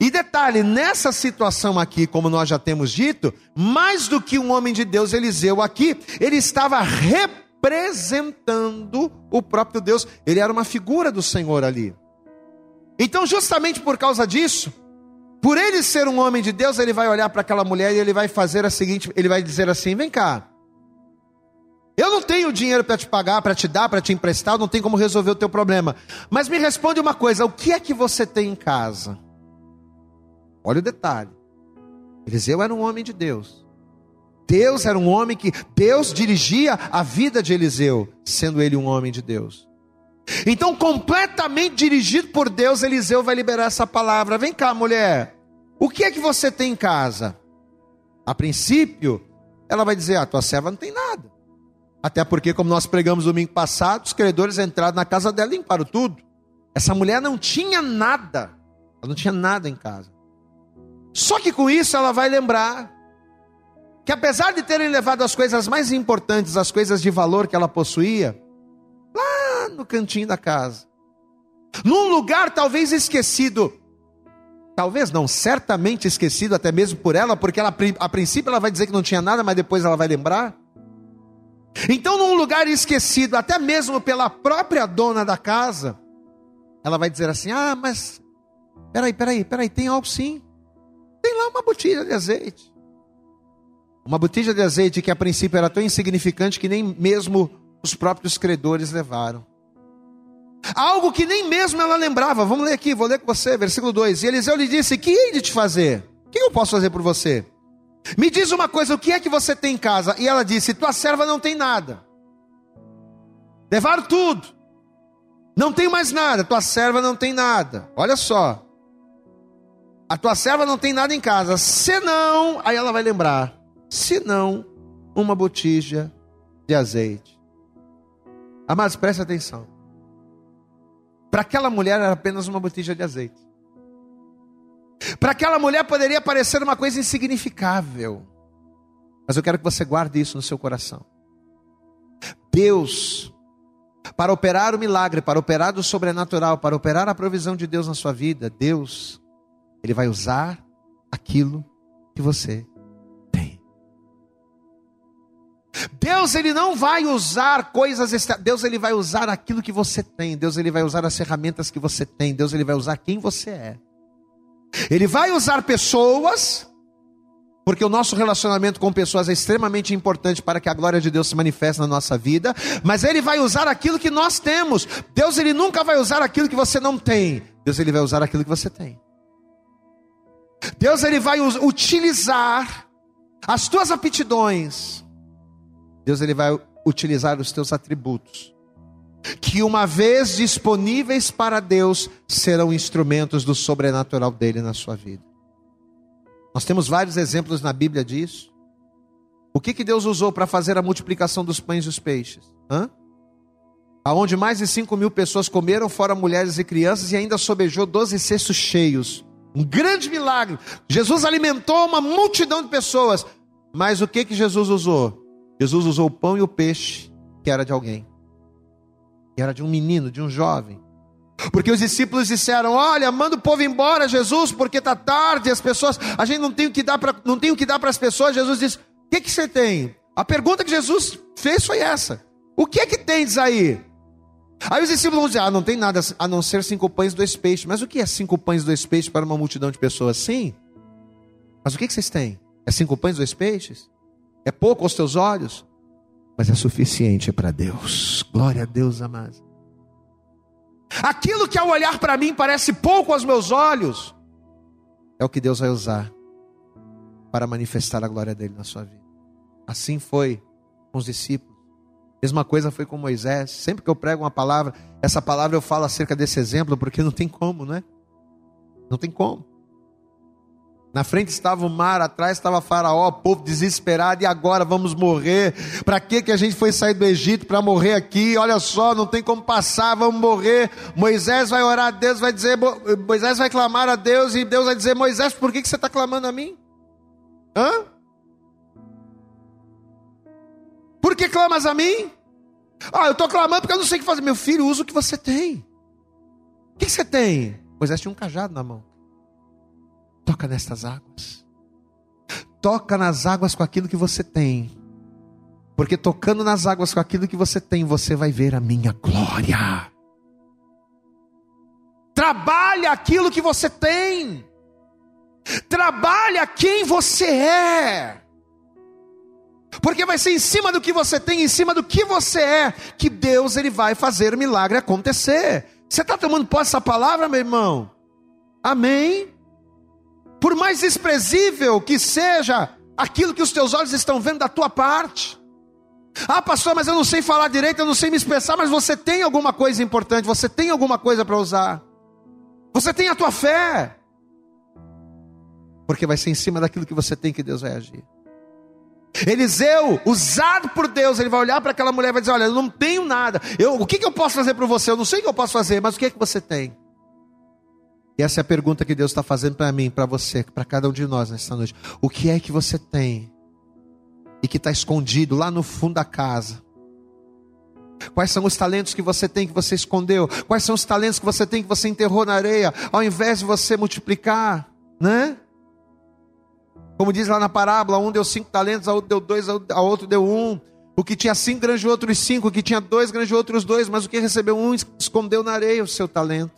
E detalhe, nessa situação aqui, como nós já temos dito, mais do que um homem de Deus, Eliseu aqui, ele estava representando o próprio Deus, ele era uma figura do Senhor ali. Então, justamente por causa disso, por ele ser um homem de Deus, ele vai olhar para aquela mulher e ele vai fazer a seguinte, ele vai dizer assim: "Vem cá. Eu não tenho dinheiro para te pagar, para te dar, para te emprestar, não tenho como resolver o teu problema. Mas me responde uma coisa, o que é que você tem em casa?" Olha o detalhe. Eliseu era um homem de Deus. Deus era um homem que Deus dirigia a vida de Eliseu, sendo ele um homem de Deus. Então, completamente dirigido por Deus, Eliseu vai liberar essa palavra. Vem cá, mulher. O que é que você tem em casa? A princípio, ela vai dizer: a ah, tua serva não tem nada. Até porque, como nós pregamos domingo passado, os credores entraram na casa dela e limparam tudo. Essa mulher não tinha nada. Ela não tinha nada em casa. Só que com isso ela vai lembrar que apesar de terem levado as coisas mais importantes, as coisas de valor que ela possuía, lá no cantinho da casa, num lugar talvez esquecido, talvez não, certamente esquecido até mesmo por ela, porque ela, a princípio ela vai dizer que não tinha nada, mas depois ela vai lembrar. Então, num lugar esquecido, até mesmo pela própria dona da casa, ela vai dizer assim: Ah, mas peraí, peraí, peraí, tem algo sim. Tem lá uma botija de azeite. Uma botija de azeite que a princípio era tão insignificante que nem mesmo os próprios credores levaram. Algo que nem mesmo ela lembrava. Vamos ler aqui, vou ler com você, versículo 2. E Eliseu lhe disse: Que hei de te fazer? O que eu posso fazer por você? Me diz uma coisa, o que é que você tem em casa? E ela disse: Tua serva não tem nada. Levaram tudo. Não tem mais nada. Tua serva não tem nada. Olha só. A tua serva não tem nada em casa. Senão, aí ela vai lembrar. Senão, uma botija de azeite. Amados, preste atenção. Para aquela mulher era apenas uma botija de azeite. Para aquela mulher poderia parecer uma coisa insignificável. Mas eu quero que você guarde isso no seu coração. Deus, para operar o milagre, para operar o sobrenatural, para operar a provisão de Deus na sua vida, Deus, Ele vai usar aquilo que você tem. Deus, Ele não vai usar coisas, Deus, Ele vai usar aquilo que você tem, Deus, Ele vai usar as ferramentas que você tem, Deus, Ele vai usar quem você é. Ele vai usar pessoas, porque o nosso relacionamento com pessoas é extremamente importante para que a glória de Deus se manifeste na nossa vida, mas ele vai usar aquilo que nós temos. Deus ele nunca vai usar aquilo que você não tem. Deus ele vai usar aquilo que você tem. Deus ele vai utilizar as tuas aptidões. Deus ele vai utilizar os teus atributos que uma vez disponíveis para Deus, serão instrumentos do sobrenatural dele na sua vida. Nós temos vários exemplos na Bíblia disso. O que, que Deus usou para fazer a multiplicação dos pães e os peixes? Hã? Aonde mais de 5 mil pessoas comeram, fora mulheres e crianças, e ainda sobejou 12 cestos cheios. Um grande milagre. Jesus alimentou uma multidão de pessoas. Mas o que, que Jesus usou? Jesus usou o pão e o peixe, que era de alguém era de um menino, de um jovem. Porque os discípulos disseram: Olha, manda o povo embora, Jesus, porque está tarde, as pessoas, a gente não tem o que dar para, não tem o que dar para as pessoas. Jesus disse: O que, que você tem? A pergunta que Jesus fez foi essa: O que é que tens aí? Aí os discípulos vão dizer: Ah, não tem nada a não ser cinco pães e dois peixes. Mas o que é cinco pães e dois peixes para uma multidão de pessoas? Sim. Mas o que, vocês têm? É cinco pães e dois peixes? É pouco aos teus olhos? mas é suficiente para Deus. Glória a Deus, amados. Aquilo que ao olhar para mim parece pouco aos meus olhos, é o que Deus vai usar para manifestar a glória dele na sua vida. Assim foi com os discípulos. Mesma coisa foi com Moisés. Sempre que eu prego uma palavra, essa palavra eu falo acerca desse exemplo, porque não tem como, né? Não tem como. Na frente estava o mar, atrás estava Faraó, povo desesperado, e agora vamos morrer. Para que que a gente foi sair do Egito para morrer aqui? Olha só, não tem como passar, vamos morrer. Moisés vai orar a Deus, vai dizer, Moisés vai clamar a Deus, e Deus vai dizer: Moisés, por que, que você está clamando a mim? Hã? Que clamas a mim? Ah, eu estou clamando porque eu não sei o que fazer. Meu filho, usa o que você tem. O que, você tem? Moisés tinha um cajado na mão. Toca nestas águas. Toca nas águas com aquilo que você tem. Porque tocando nas águas com aquilo que você tem, você vai ver a minha glória. Trabalhe aquilo que você tem. Trabalhe quem você é. Porque vai ser em cima do que você tem, em cima do que você é, que Deus ele vai fazer o milagre acontecer. Você está tomando posse dessa palavra, meu irmão? Amém? por mais desprezível que seja aquilo que os teus olhos estão vendo da tua parte. Ah, pastor, mas eu não sei falar direito, eu não sei me expressar, mas você tem alguma coisa importante, você tem alguma coisa para usar. Você tem a tua fé. Porque vai ser em cima daquilo que você tem que Deus vai agir. Eliseu, usado por Deus, ele vai olhar para aquela mulher e vai dizer: Olha, eu não tenho nada. Eu, o que, que eu posso fazer para você? Eu não sei o que eu posso fazer, mas o que é que você tem? E essa é a pergunta que Deus está fazendo para mim, para você, para cada um de nós nesta noite. O que é que você tem e que está escondido lá no fundo da casa? Quais são os talentos que você tem que você escondeu? Quais são os talentos que você tem que você enterrou na areia, ao invés de você multiplicar, né? Como diz lá na parábola, um deu cinco talentos, a outro deu dois, a outro deu um. O que tinha cinco granjeou outros cinco, o que tinha dois granjeou outros dois, mas o que recebeu um escondeu na areia o seu talento.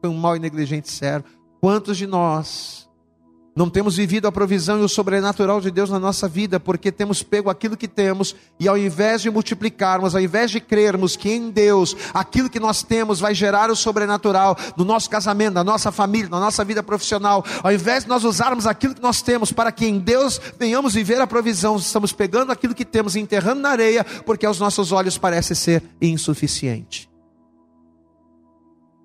Foi um mau e negligente servo. Quantos de nós não temos vivido a provisão e o sobrenatural de Deus na nossa vida, porque temos pego aquilo que temos e ao invés de multiplicarmos, ao invés de crermos que em Deus aquilo que nós temos vai gerar o sobrenatural no nosso casamento, na nossa família, na nossa vida profissional, ao invés de nós usarmos aquilo que nós temos para que em Deus venhamos viver a provisão, estamos pegando aquilo que temos e enterrando na areia, porque aos nossos olhos parece ser insuficiente.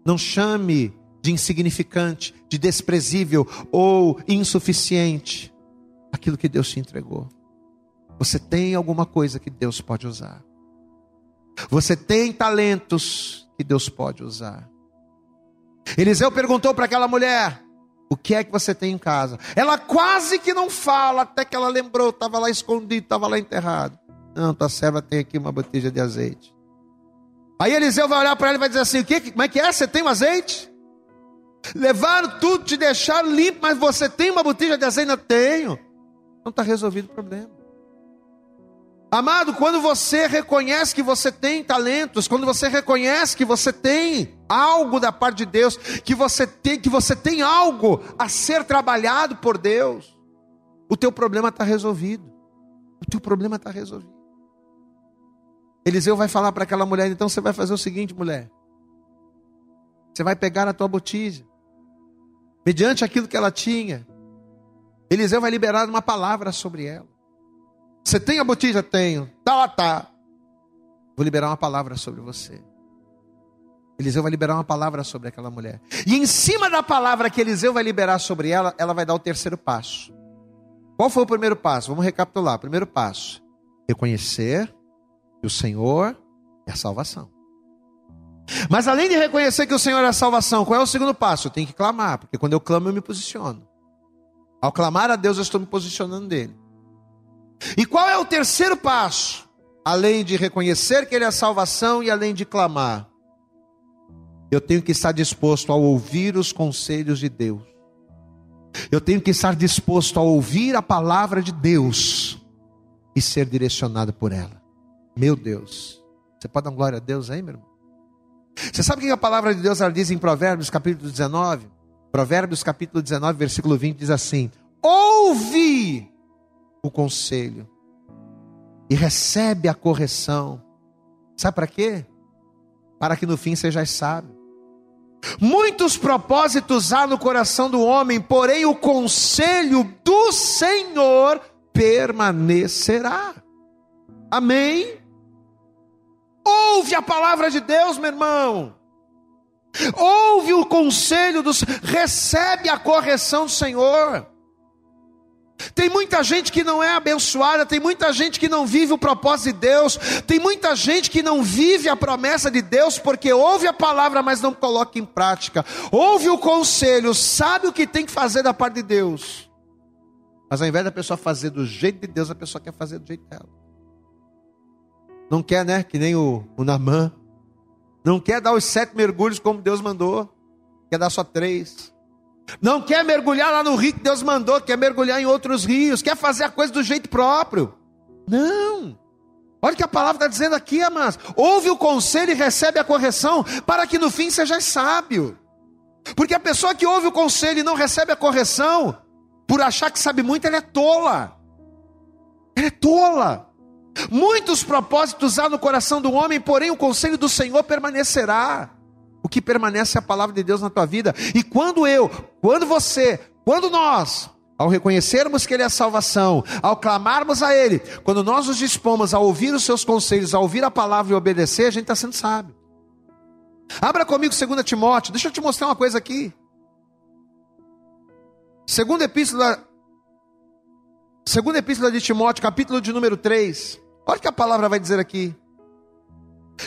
Não chame de insignificante, de desprezível ou insuficiente aquilo que Deus te entregou. Você tem alguma coisa que Deus pode usar. Você tem talentos que Deus pode usar. Eliseu perguntou para aquela mulher: O que é que você tem em casa? Ela quase que não fala, até que ela lembrou, estava lá escondido, estava lá enterrado. Não, tua serva tem aqui uma botija de azeite. Aí Eliseu vai olhar para ela e vai dizer assim: O que? Como é que é? Você tem um azeite? Levaram tudo, te deixaram limpo, mas você tem uma botija de azeite? Tenho. Não está resolvido o problema. Amado, quando você reconhece que você tem talentos, quando você reconhece que você tem algo da parte de Deus, que você tem, que você tem algo a ser trabalhado por Deus, o teu problema está resolvido. O teu problema está resolvido. Eliseu vai falar para aquela mulher, então você vai fazer o seguinte, mulher. Você vai pegar a tua botija mediante aquilo que ela tinha, Eliseu vai liberar uma palavra sobre ela. Você tem a botija? Tenho. Tá lá, tá. Vou liberar uma palavra sobre você. Eliseu vai liberar uma palavra sobre aquela mulher. E em cima da palavra que Eliseu vai liberar sobre ela, ela vai dar o terceiro passo. Qual foi o primeiro passo? Vamos recapitular. Primeiro passo: reconhecer que o Senhor é a salvação. Mas além de reconhecer que o Senhor é a salvação, qual é o segundo passo? Eu tenho que clamar, porque quando eu clamo eu me posiciono. Ao clamar a Deus eu estou me posicionando dele. E qual é o terceiro passo? Além de reconhecer que ele é a salvação e além de clamar, eu tenho que estar disposto a ouvir os conselhos de Deus. Eu tenho que estar disposto a ouvir a palavra de Deus e ser direcionado por ela. Meu Deus. Você pode dar glória a Deus aí, meu irmão? Você sabe o que a palavra de Deus ela diz em Provérbios capítulo 19? Provérbios capítulo 19, versículo 20 diz assim: Ouve o conselho e recebe a correção. Sabe para quê? Para que no fim sejas sábio. Muitos propósitos há no coração do homem, porém o conselho do Senhor permanecerá. Amém? Ouve a palavra de Deus, meu irmão. Ouve o conselho dos, recebe a correção do Senhor. Tem muita gente que não é abençoada, tem muita gente que não vive o propósito de Deus, tem muita gente que não vive a promessa de Deus porque ouve a palavra, mas não coloca em prática. Ouve o conselho, sabe o que tem que fazer da parte de Deus. Mas ao invés da pessoa fazer do jeito de Deus, a pessoa quer fazer do jeito dela. Não quer, né? Que nem o, o Namã. Não quer dar os sete mergulhos como Deus mandou. Quer dar só três. Não quer mergulhar lá no rio que Deus mandou. Quer mergulhar em outros rios. Quer fazer a coisa do jeito próprio. Não. Olha o que a palavra está dizendo aqui, amados. Ouve o conselho e recebe a correção, para que no fim seja sábio. Porque a pessoa que ouve o conselho e não recebe a correção, por achar que sabe muito, ela é tola. Ela é tola. Muitos propósitos há no coração do homem, porém o conselho do Senhor permanecerá. O que permanece é a palavra de Deus na tua vida. E quando eu, quando você, quando nós, ao reconhecermos que Ele é a salvação, ao clamarmos a Ele, quando nós nos dispomos a ouvir os seus conselhos, a ouvir a palavra e obedecer, a gente está sendo sábio. Abra comigo 2 Timóteo, deixa eu te mostrar uma coisa aqui. Segunda epístola Segunda epístola de Timóteo, capítulo de número 3. Olha o que a palavra vai dizer aqui.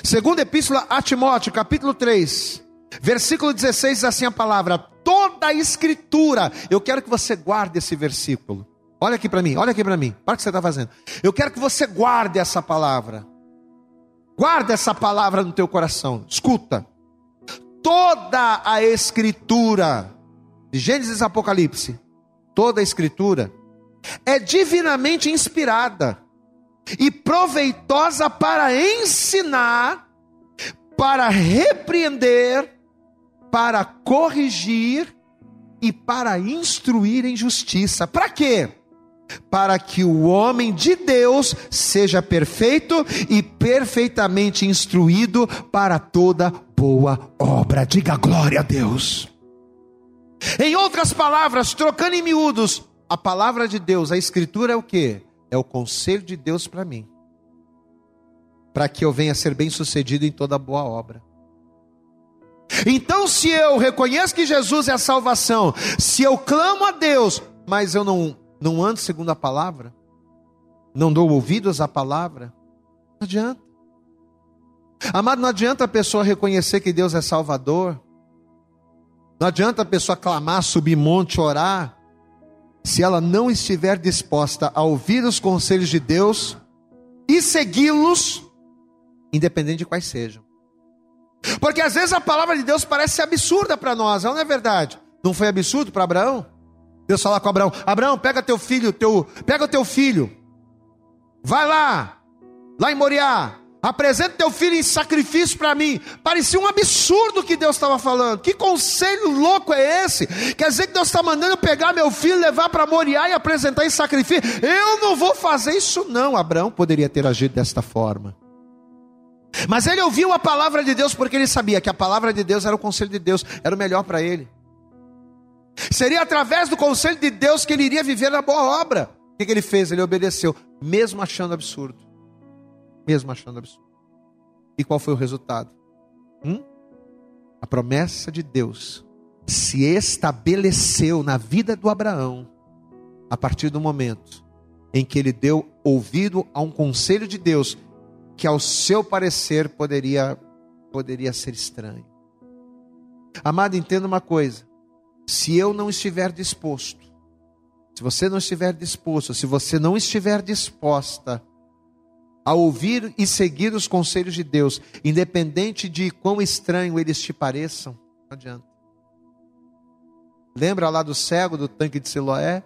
Segunda epístola a Timóteo, capítulo 3, versículo 16, diz assim a palavra: toda a escritura. Eu quero que você guarde esse versículo. Olha aqui para mim, olha aqui para mim. Olha o que você está fazendo. Eu quero que você guarde essa palavra. Guarde essa palavra no teu coração. Escuta. Toda a escritura, de Gênesis a Apocalipse, toda a escritura é divinamente inspirada e proveitosa para ensinar, para repreender, para corrigir e para instruir em justiça. Para quê? Para que o homem de Deus seja perfeito e perfeitamente instruído para toda boa obra. Diga glória a Deus. Em outras palavras, trocando em miúdos, a palavra de Deus, a escritura é o que? É o conselho de Deus para mim. Para que eu venha ser bem sucedido em toda boa obra. Então, se eu reconheço que Jesus é a salvação, se eu clamo a Deus, mas eu não, não ando segundo a palavra, não dou ouvidos à palavra, não adianta. Amado, não adianta a pessoa reconhecer que Deus é Salvador, não adianta a pessoa clamar, subir monte, orar, se ela não estiver disposta a ouvir os conselhos de Deus e segui-los, independente de quais sejam. Porque às vezes a palavra de Deus parece absurda para nós, não é verdade? Não foi absurdo para Abraão? Deus falar com Abraão: Abraão, pega teu filho, teu, pega teu filho, vai lá, lá em Moriá, apresenta teu filho em sacrifício para mim. Parecia um absurdo que Deus estava falando. Que conselho louco é esse? Quer dizer que Deus está mandando pegar meu filho, levar para Moriá e apresentar em sacrifício? Eu não vou fazer isso, não. Abraão poderia ter agido desta forma. Mas ele ouviu a palavra de Deus porque ele sabia que a palavra de Deus era o conselho de Deus, era o melhor para ele. Seria através do conselho de Deus que ele iria viver na boa obra. O que ele fez? Ele obedeceu, mesmo achando absurdo. Mesmo achando absurdo. E qual foi o resultado? Hum? A promessa de Deus se estabeleceu na vida do Abraão a partir do momento em que ele deu ouvido a um conselho de Deus que ao seu parecer poderia poderia ser estranho. Amado, entenda uma coisa. Se eu não estiver disposto, se você não estiver disposto, se você não estiver disposta a ouvir e seguir os conselhos de Deus, independente de quão estranho eles te pareçam, não adianta. Lembra lá do cego do tanque de Siloé?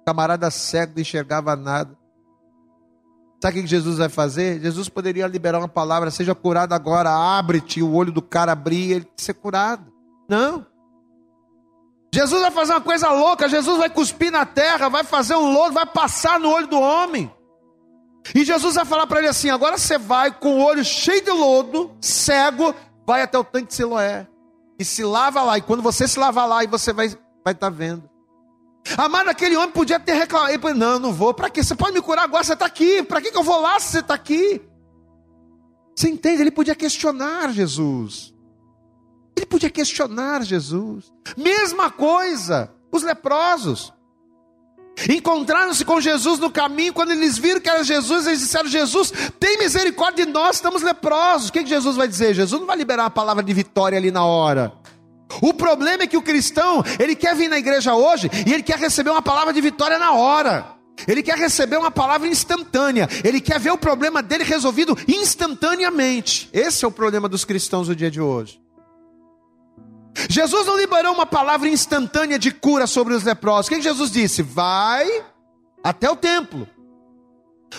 O camarada cego não enxergava nada. Sabe o que Jesus vai fazer? Jesus poderia liberar uma palavra, seja curado agora, abre-te, o olho do cara abrir, ele ser curado. Não. Jesus vai fazer uma coisa louca, Jesus vai cuspir na terra, vai fazer um lodo, vai passar no olho do homem. E Jesus vai falar para ele assim: agora você vai com o olho cheio de lodo, cego, vai até o tanque de Siloé. E se lava lá. E quando você se lavar lá, e você vai estar vai tá vendo. Amado, aquele homem podia ter reclamado. Ele, não, não vou. Para quê? Você pode me curar agora, você está aqui. Para que, que eu vou lá se você está aqui? Você entende? Ele podia questionar Jesus. Ele podia questionar Jesus. Mesma coisa, os leprosos. Encontraram-se com Jesus no caminho, quando eles viram que era Jesus, eles disseram: Jesus, tem misericórdia de nós, estamos leprosos. O que, Jesus vai dizer? Jesus não vai liberar a palavra de vitória ali na hora. O problema é que o cristão, ele quer vir na igreja hoje e ele quer receber uma palavra de vitória na hora. Ele quer receber uma palavra instantânea. Ele quer ver o problema dele resolvido instantaneamente. Esse é o problema dos cristãos do dia de hoje. Jesus não liberou uma palavra instantânea de cura sobre os leprosos. O que Jesus disse? Vai até o templo.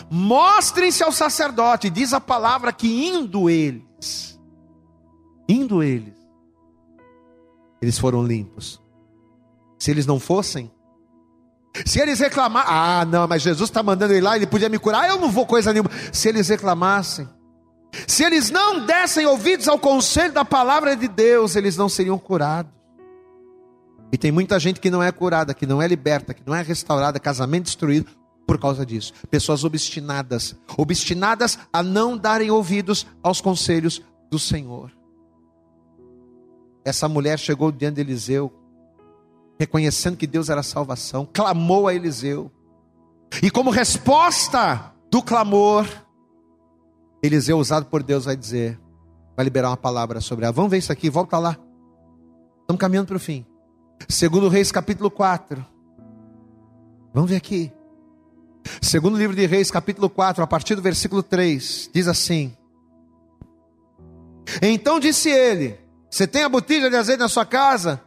Mostrem-se ao sacerdote. Diz a palavra que indo eles, indo eles, eles foram limpos. Se eles não fossem, se eles reclamassem, ah, não, mas Jesus está mandando ele lá, ele podia me curar, eu não vou coisa nenhuma. Se eles reclamassem, se eles não dessem ouvidos ao conselho da palavra de Deus, eles não seriam curados. E tem muita gente que não é curada, que não é liberta, que não é restaurada, casamento destruído por causa disso. Pessoas obstinadas, obstinadas a não darem ouvidos aos conselhos do Senhor. Essa mulher chegou diante de Eliseu, reconhecendo que Deus era salvação, clamou a Eliseu. E como resposta do clamor, Eliseu, usado por Deus, vai dizer, vai liberar uma palavra sobre ela. Vamos ver isso aqui, volta lá. Estamos caminhando para o fim. Segundo Reis, capítulo 4. Vamos ver aqui. Segundo livro de Reis, capítulo 4, a partir do versículo 3, diz assim: Então disse ele: Você tem a botija de azeite na sua casa?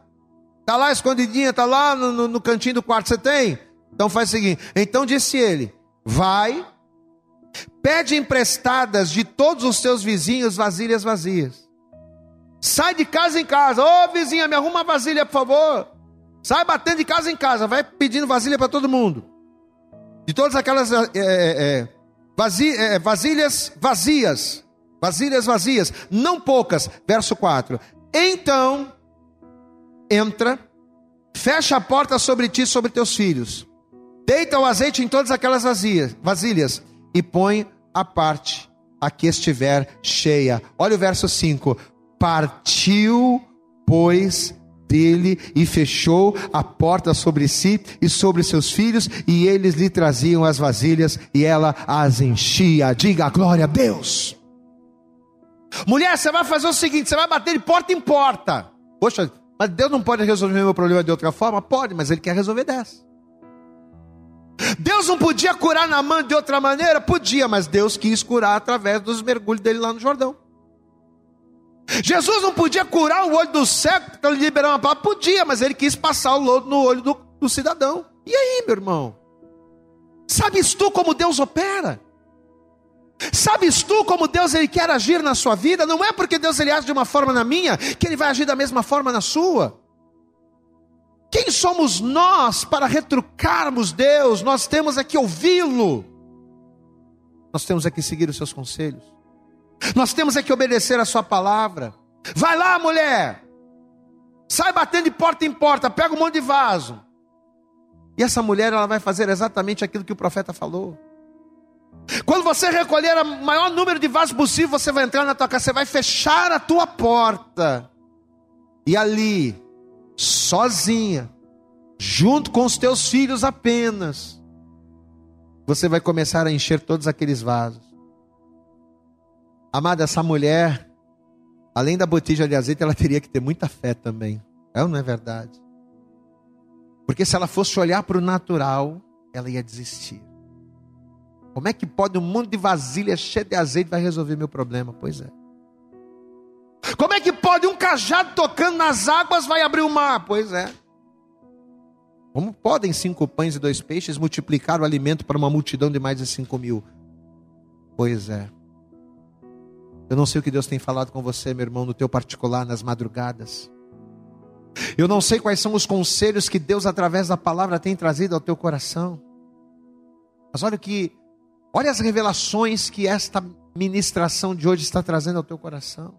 Está lá escondidinha, está lá no, no, no cantinho do quarto, você tem? Então faz o seguinte: Então disse ele: Vai, pede emprestadas de todos os seus vizinhos vasilhas vazias. Sai de casa em casa, ô oh, vizinha, me arruma uma vasilha, por favor. Sai batendo de casa em casa, vai pedindo vasilha para todo mundo. De todas aquelas é, é, é, vasilhas vazias, vasilhas vazias, não poucas. Verso 4: Então entra, fecha a porta sobre ti e sobre teus filhos, deita o azeite em todas aquelas vazias, vasilhas e põe a parte a que estiver cheia. Olha o verso 5: Partiu, pois, dele e fechou a porta sobre si e sobre seus filhos, e eles lhe traziam as vasilhas e ela as enchia. Diga glória a Deus. Mulher, você vai fazer o seguinte: você vai bater de porta em porta. Poxa, mas Deus não pode resolver meu problema de outra forma? Pode, mas Ele quer resolver dessa. Deus não podia curar na mão de outra maneira? Podia, mas Deus quis curar através dos mergulhos dele lá no Jordão. Jesus não podia curar o olho do cego para liberar uma palavra? Podia, mas ele quis passar o lodo no olho do, do cidadão. E aí, meu irmão? Sabes tu como Deus opera? Sabes tu como Deus ele quer agir na sua vida? Não é porque Deus ele age de uma forma na minha que ele vai agir da mesma forma na sua. Quem somos nós para retrucarmos Deus? Nós temos é que ouvi-lo. Nós temos é que seguir os seus conselhos. Nós temos é que obedecer a sua palavra. Vai lá, mulher. Sai batendo de porta em porta, pega um monte de vaso. E essa mulher ela vai fazer exatamente aquilo que o profeta falou. Quando você recolher o maior número de vasos possível, você vai entrar na tua casa, você vai fechar a tua porta. E ali, sozinha, junto com os teus filhos apenas, você vai começar a encher todos aqueles vasos. Amada, essa mulher, além da botija de azeite, ela teria que ter muita fé também. É ou não é verdade? Porque se ela fosse olhar para o natural, ela ia desistir. Como é que pode um monte de vasilha cheia de azeite vai resolver meu problema? Pois é. Como é que pode um cajado tocando nas águas vai abrir o mar? Pois é. Como podem cinco pães e dois peixes multiplicar o alimento para uma multidão de mais de cinco mil? Pois é. Eu não sei o que Deus tem falado com você, meu irmão, no teu particular, nas madrugadas. Eu não sei quais são os conselhos que Deus, através da palavra, tem trazido ao teu coração. Mas olha que, olha as revelações que esta ministração de hoje está trazendo ao teu coração.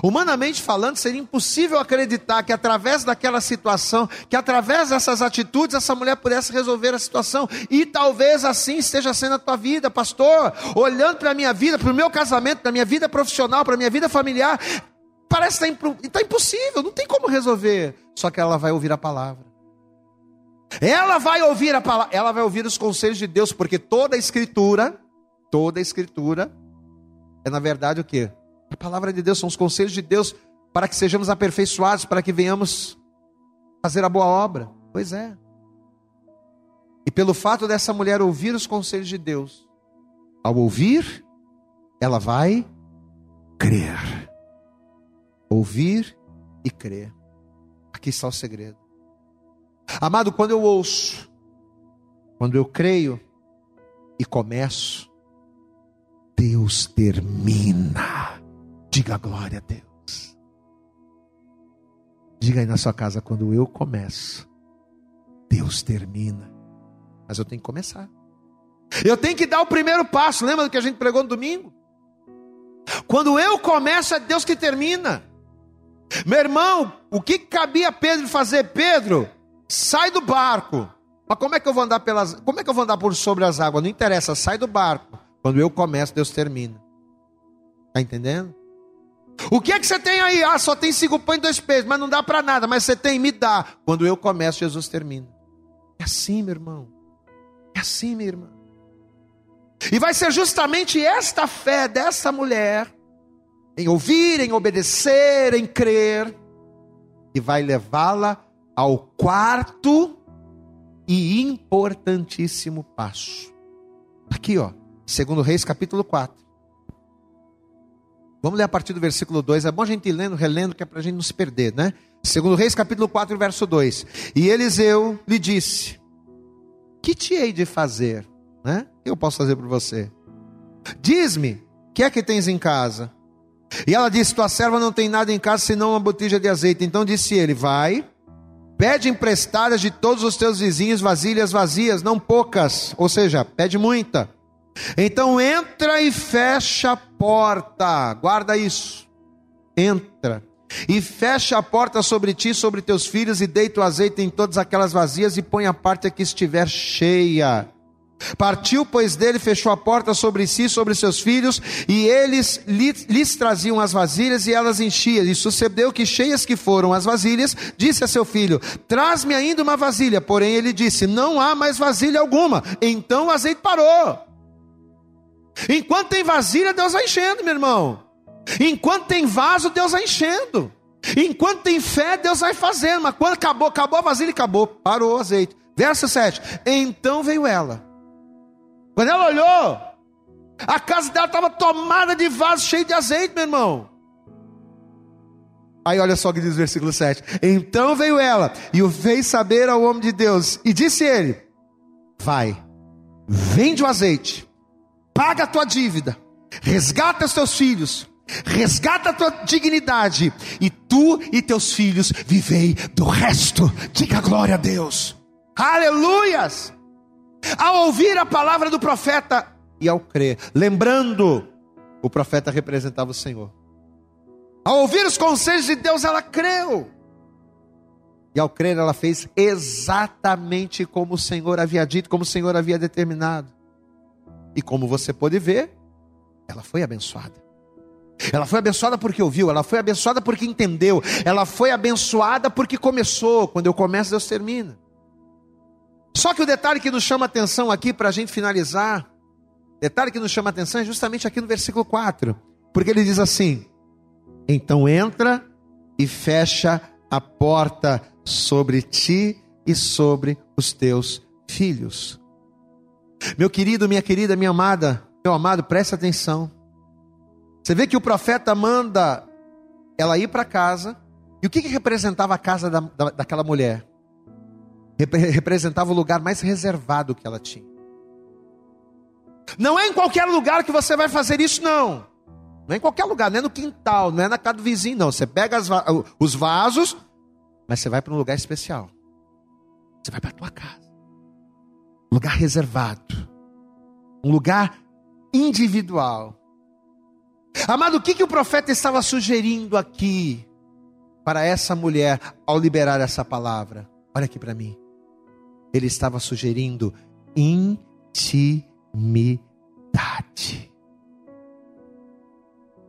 Humanamente falando, seria impossível acreditar que através daquela situação, que através dessas atitudes, essa mulher pudesse resolver a situação. E talvez assim esteja sendo a tua vida, pastor. Olhando para a minha vida, para o meu casamento, para a minha vida profissional, para a minha vida familiar, parece que está tá impossível, não tem como resolver. Só que ela vai ouvir a palavra. Ela vai ouvir a palavra, ela vai ouvir os conselhos de Deus, porque toda a escritura, toda a escritura é na verdade o que? A palavra de Deus são os conselhos de Deus para que sejamos aperfeiçoados, para que venhamos fazer a boa obra. Pois é. E pelo fato dessa mulher ouvir os conselhos de Deus, ao ouvir, ela vai crer. Ouvir e crer. Aqui está o segredo. Amado, quando eu ouço, quando eu creio e começo, Deus termina. Diga glória a Deus. Diga aí na sua casa, quando eu começo, Deus termina. Mas eu tenho que começar. Eu tenho que dar o primeiro passo. Lembra do que a gente pregou no domingo? Quando eu começo, é Deus que termina. Meu irmão, o que cabia Pedro fazer? Pedro, sai do barco. Mas como é que eu vou andar pelas, como é que eu vou andar por sobre as águas? Não interessa, sai do barco. Quando eu começo, Deus termina. Está entendendo? O que é que você tem aí? Ah, só tem cinco pães e dois peixes, mas não dá para nada. Mas você tem, me dá. Quando eu começo, Jesus termina. É assim, meu irmão. É assim, minha irmã. E vai ser justamente esta fé dessa mulher, em ouvir, em obedecer, em crer, que vai levá-la ao quarto e importantíssimo passo. Aqui, ó, segundo Reis, capítulo 4. Vamos ler a partir do versículo 2. É bom a gente ir lendo, relendo, que é para a gente não se perder, né? Segundo Reis, capítulo 4, verso 2. E Eliseu lhe disse: Que te hei de fazer? Né? Eu posso fazer por você? Diz-me, o que é que tens em casa? E ela disse: Tua serva não tem nada em casa senão uma botija de azeite. Então disse ele: Vai, pede emprestadas de todos os teus vizinhos vasilhas vazias, não poucas, ou seja, pede muita. Então entra e fecha a porta, guarda isso. Entra e fecha a porta sobre ti, sobre teus filhos, e deita o azeite em todas aquelas vazias, e põe a parte que estiver cheia. Partiu, pois, dele, fechou a porta sobre si, sobre seus filhos, e eles lhes traziam as vasilhas e elas enchiam. E sucedeu que, cheias que foram as vasilhas, disse a seu filho: Traz-me ainda uma vasilha. Porém, ele disse: Não há mais vasilha alguma. Então o azeite parou. Enquanto tem vasilha, Deus vai enchendo, meu irmão. Enquanto tem vaso, Deus vai enchendo. Enquanto tem fé, Deus vai fazendo. Mas quando acabou, acabou a vasilha, acabou. Parou o azeite. Verso 7. Então veio ela. Quando ela olhou, a casa dela estava tomada de vaso cheio de azeite, meu irmão. Aí olha só o que diz o versículo 7. Então veio ela e o fez saber ao homem de Deus. E disse ele: Vai, vende o azeite, paga a tua dívida, resgata os teus filhos, resgata a tua dignidade, e tu e teus filhos vivei do resto. Diga glória a Deus. Aleluias! Ao ouvir a palavra do profeta e ao crer, lembrando, o profeta representava o Senhor. Ao ouvir os conselhos de Deus, ela creu. E ao crer, ela fez exatamente como o Senhor havia dito, como o Senhor havia determinado. E como você pode ver, ela foi abençoada. Ela foi abençoada porque ouviu, ela foi abençoada porque entendeu, ela foi abençoada porque começou. Quando eu começo, Deus termina. Só que o detalhe que nos chama atenção aqui para a gente finalizar, detalhe que nos chama atenção é justamente aqui no versículo 4, porque ele diz assim: Então entra e fecha a porta sobre ti e sobre os teus filhos. Meu querido, minha querida, minha amada, meu amado, preste atenção. Você vê que o profeta manda ela ir para casa. E o que, que representava a casa da, da, daquela mulher? representava o lugar mais reservado que ela tinha. Não é em qualquer lugar que você vai fazer isso, não. Não é em qualquer lugar, não é no quintal, não é na casa do vizinho, não. Você pega as, os vasos, mas você vai para um lugar especial. Você vai para a tua casa. Lugar reservado. Um lugar individual. Amado, o que, que o profeta estava sugerindo aqui para essa mulher ao liberar essa palavra? Olha aqui para mim. Ele estava sugerindo intimidade.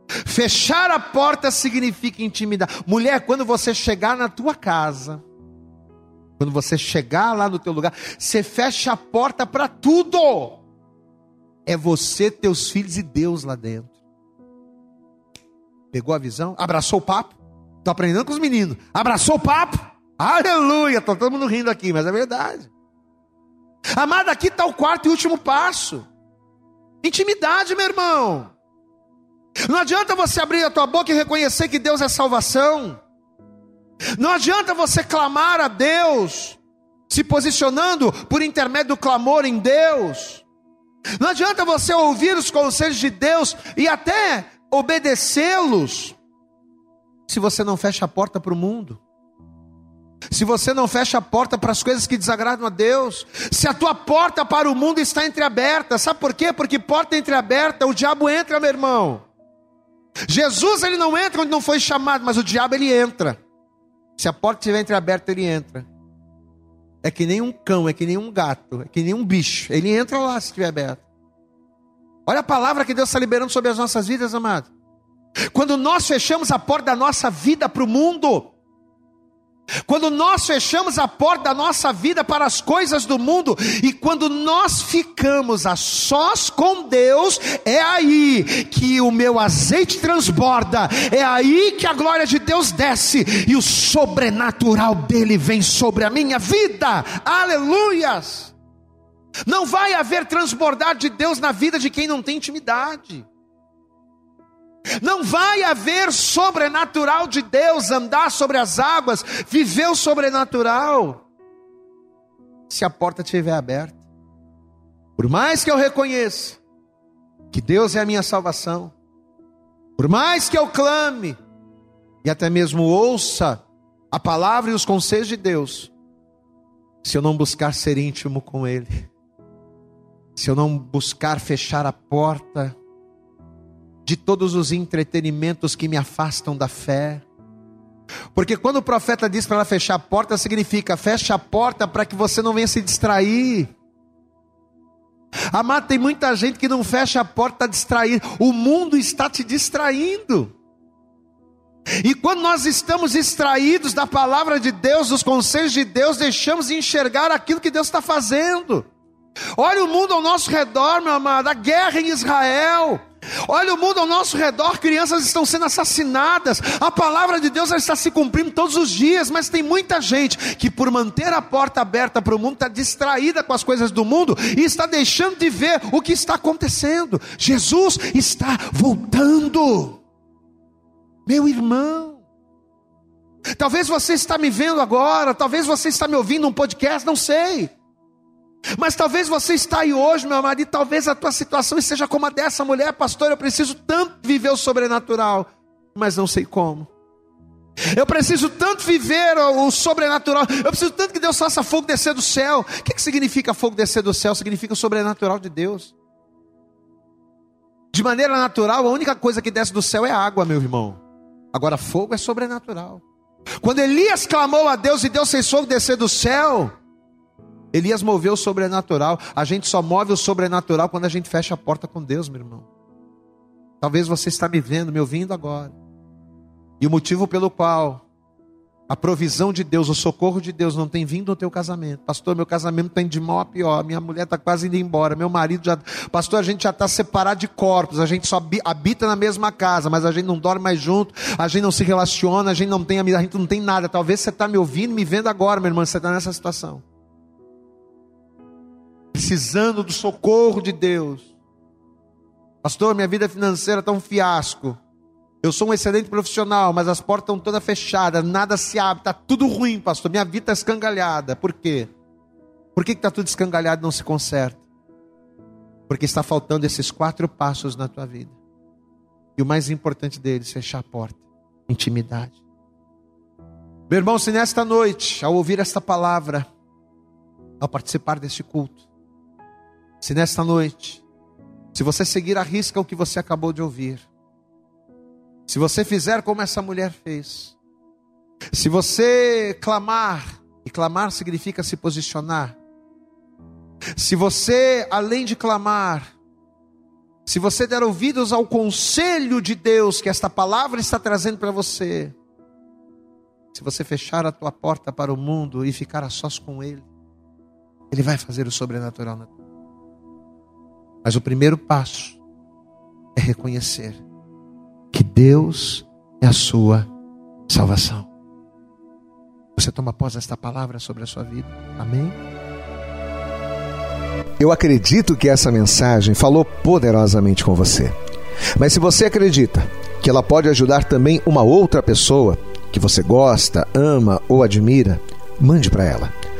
Fechar a porta significa intimidade. Mulher, quando você chegar na tua casa, quando você chegar lá no teu lugar, você fecha a porta para tudo. É você, teus filhos e Deus lá dentro. Pegou a visão? Abraçou o papo? Estou aprendendo com os meninos. Abraçou o papo? Aleluia! Está todo mundo rindo aqui, mas é verdade. Amada, aqui está o quarto e último passo. Intimidade, meu irmão. Não adianta você abrir a tua boca e reconhecer que Deus é salvação. Não adianta você clamar a Deus, se posicionando por intermédio do clamor em Deus. Não adianta você ouvir os conselhos de Deus e até obedecê-los, se você não fecha a porta para o mundo, se você não fecha a porta para as coisas que desagradam a Deus, se a tua porta para o mundo está entreaberta, sabe por quê? Porque porta entreaberta, o diabo entra, meu irmão. Jesus ele não entra onde não foi chamado, mas o diabo ele entra. Se a porta estiver entreaberta, ele entra. É que nem um cão, é que nem um gato, é que nem um bicho. Ele entra lá se estiver aberto. Olha a palavra que Deus está liberando sobre as nossas vidas, amado. Quando nós fechamos a porta da nossa vida para o mundo, Quando nós fechamos a porta da nossa vida para as coisas do mundo e quando nós ficamos a sós com Deus, é aí que o meu azeite transborda, é aí que a glória de Deus desce e o sobrenatural dele vem sobre a minha vida. Aleluias! Não vai haver transbordar de Deus na vida de quem não tem intimidade. Não vai haver sobrenatural de Deus, andar sobre as águas, viver o sobrenatural, se a porta estiver aberta. Por mais que eu reconheça que Deus é a minha salvação, por mais que eu clame e até mesmo ouça a palavra e os conselhos de Deus, se eu não buscar ser íntimo com Ele, se eu não buscar fechar a porta de todos os entretenimentos que me afastam da fé. Porque quando o profeta diz para ela fechar a porta, significa fecha a porta para que você não venha se distrair. Amado, tem muita gente que não fecha a porta, está distraído. O mundo está te distraindo. E quando nós estamos distraídos da palavra de Deus, dos conselhos de Deus, deixamos de enxergar aquilo que Deus está fazendo. Olha o mundo ao nosso redor, meu amado, a guerra em Israel. Olha o mundo ao nosso redor, crianças estão sendo assassinadas. A palavra de Deus está se cumprindo todos os dias, mas tem muita gente que, por manter a porta aberta para o mundo, está distraída com as coisas do mundo e está deixando de ver o que está acontecendo. Jesus está voltando, meu irmão. Talvez você está me vendo agora, talvez você está me ouvindo num podcast, não sei. Mas talvez você está aí hoje, meu amado, e talvez a tua situação seja como a dessa mulher, pastor, eu preciso tanto viver o sobrenatural, mas não sei como. Eu preciso tanto viver o sobrenatural. Eu preciso tanto que Deus faça fogo descer do céu. O que, que significa fogo descer do céu? Significa o sobrenatural de Deus. De maneira natural, a única coisa que desce do céu é água, meu irmão. Agora, fogo é sobrenatural. Quando Elias clamou a Deus e Deus fez fogo descer do céu, Elias moveu o sobrenatural. A gente só move o sobrenatural quando a gente fecha a porta com Deus, meu irmão. Talvez você está me vendo, me ouvindo agora. E o motivo pelo qual a provisão de Deus, o socorro de Deus não tem vindo ao teu casamento. Pastor, meu casamento está indo de mal a pior. Minha mulher está quase indo embora. Meu marido já. Pastor, a gente já está separado de corpos. A gente só habita na mesma casa, mas a gente não dorme mais junto. A gente não se relaciona. A gente não tem a gente não tem nada. Talvez você está me ouvindo, me vendo agora, meu irmão. Você está nessa situação precisando do socorro de Deus. Pastor, minha vida financeira está um fiasco. Eu sou um excelente profissional, mas as portas estão todas fechadas, nada se abre, está tudo ruim, pastor. Minha vida está escangalhada. Por quê? Por que está tudo escangalhado e não se conserta? Porque está faltando esses quatro passos na tua vida. E o mais importante deles, fechar a porta. Intimidade. Meu irmão, se nesta noite, ao ouvir esta palavra, ao participar deste culto, se nesta noite, se você seguir a risca o que você acabou de ouvir, se você fizer como essa mulher fez, se você clamar, e clamar significa se posicionar, se você, além de clamar, se você der ouvidos ao conselho de Deus que esta palavra está trazendo para você, se você fechar a tua porta para o mundo e ficar a sós com Ele, Ele vai fazer o sobrenatural na tua mas o primeiro passo é reconhecer que Deus é a sua salvação. Você toma posse desta palavra sobre a sua vida. Amém? Eu acredito que essa mensagem falou poderosamente com você. Mas se você acredita que ela pode ajudar também uma outra pessoa que você gosta, ama ou admira, mande para ela.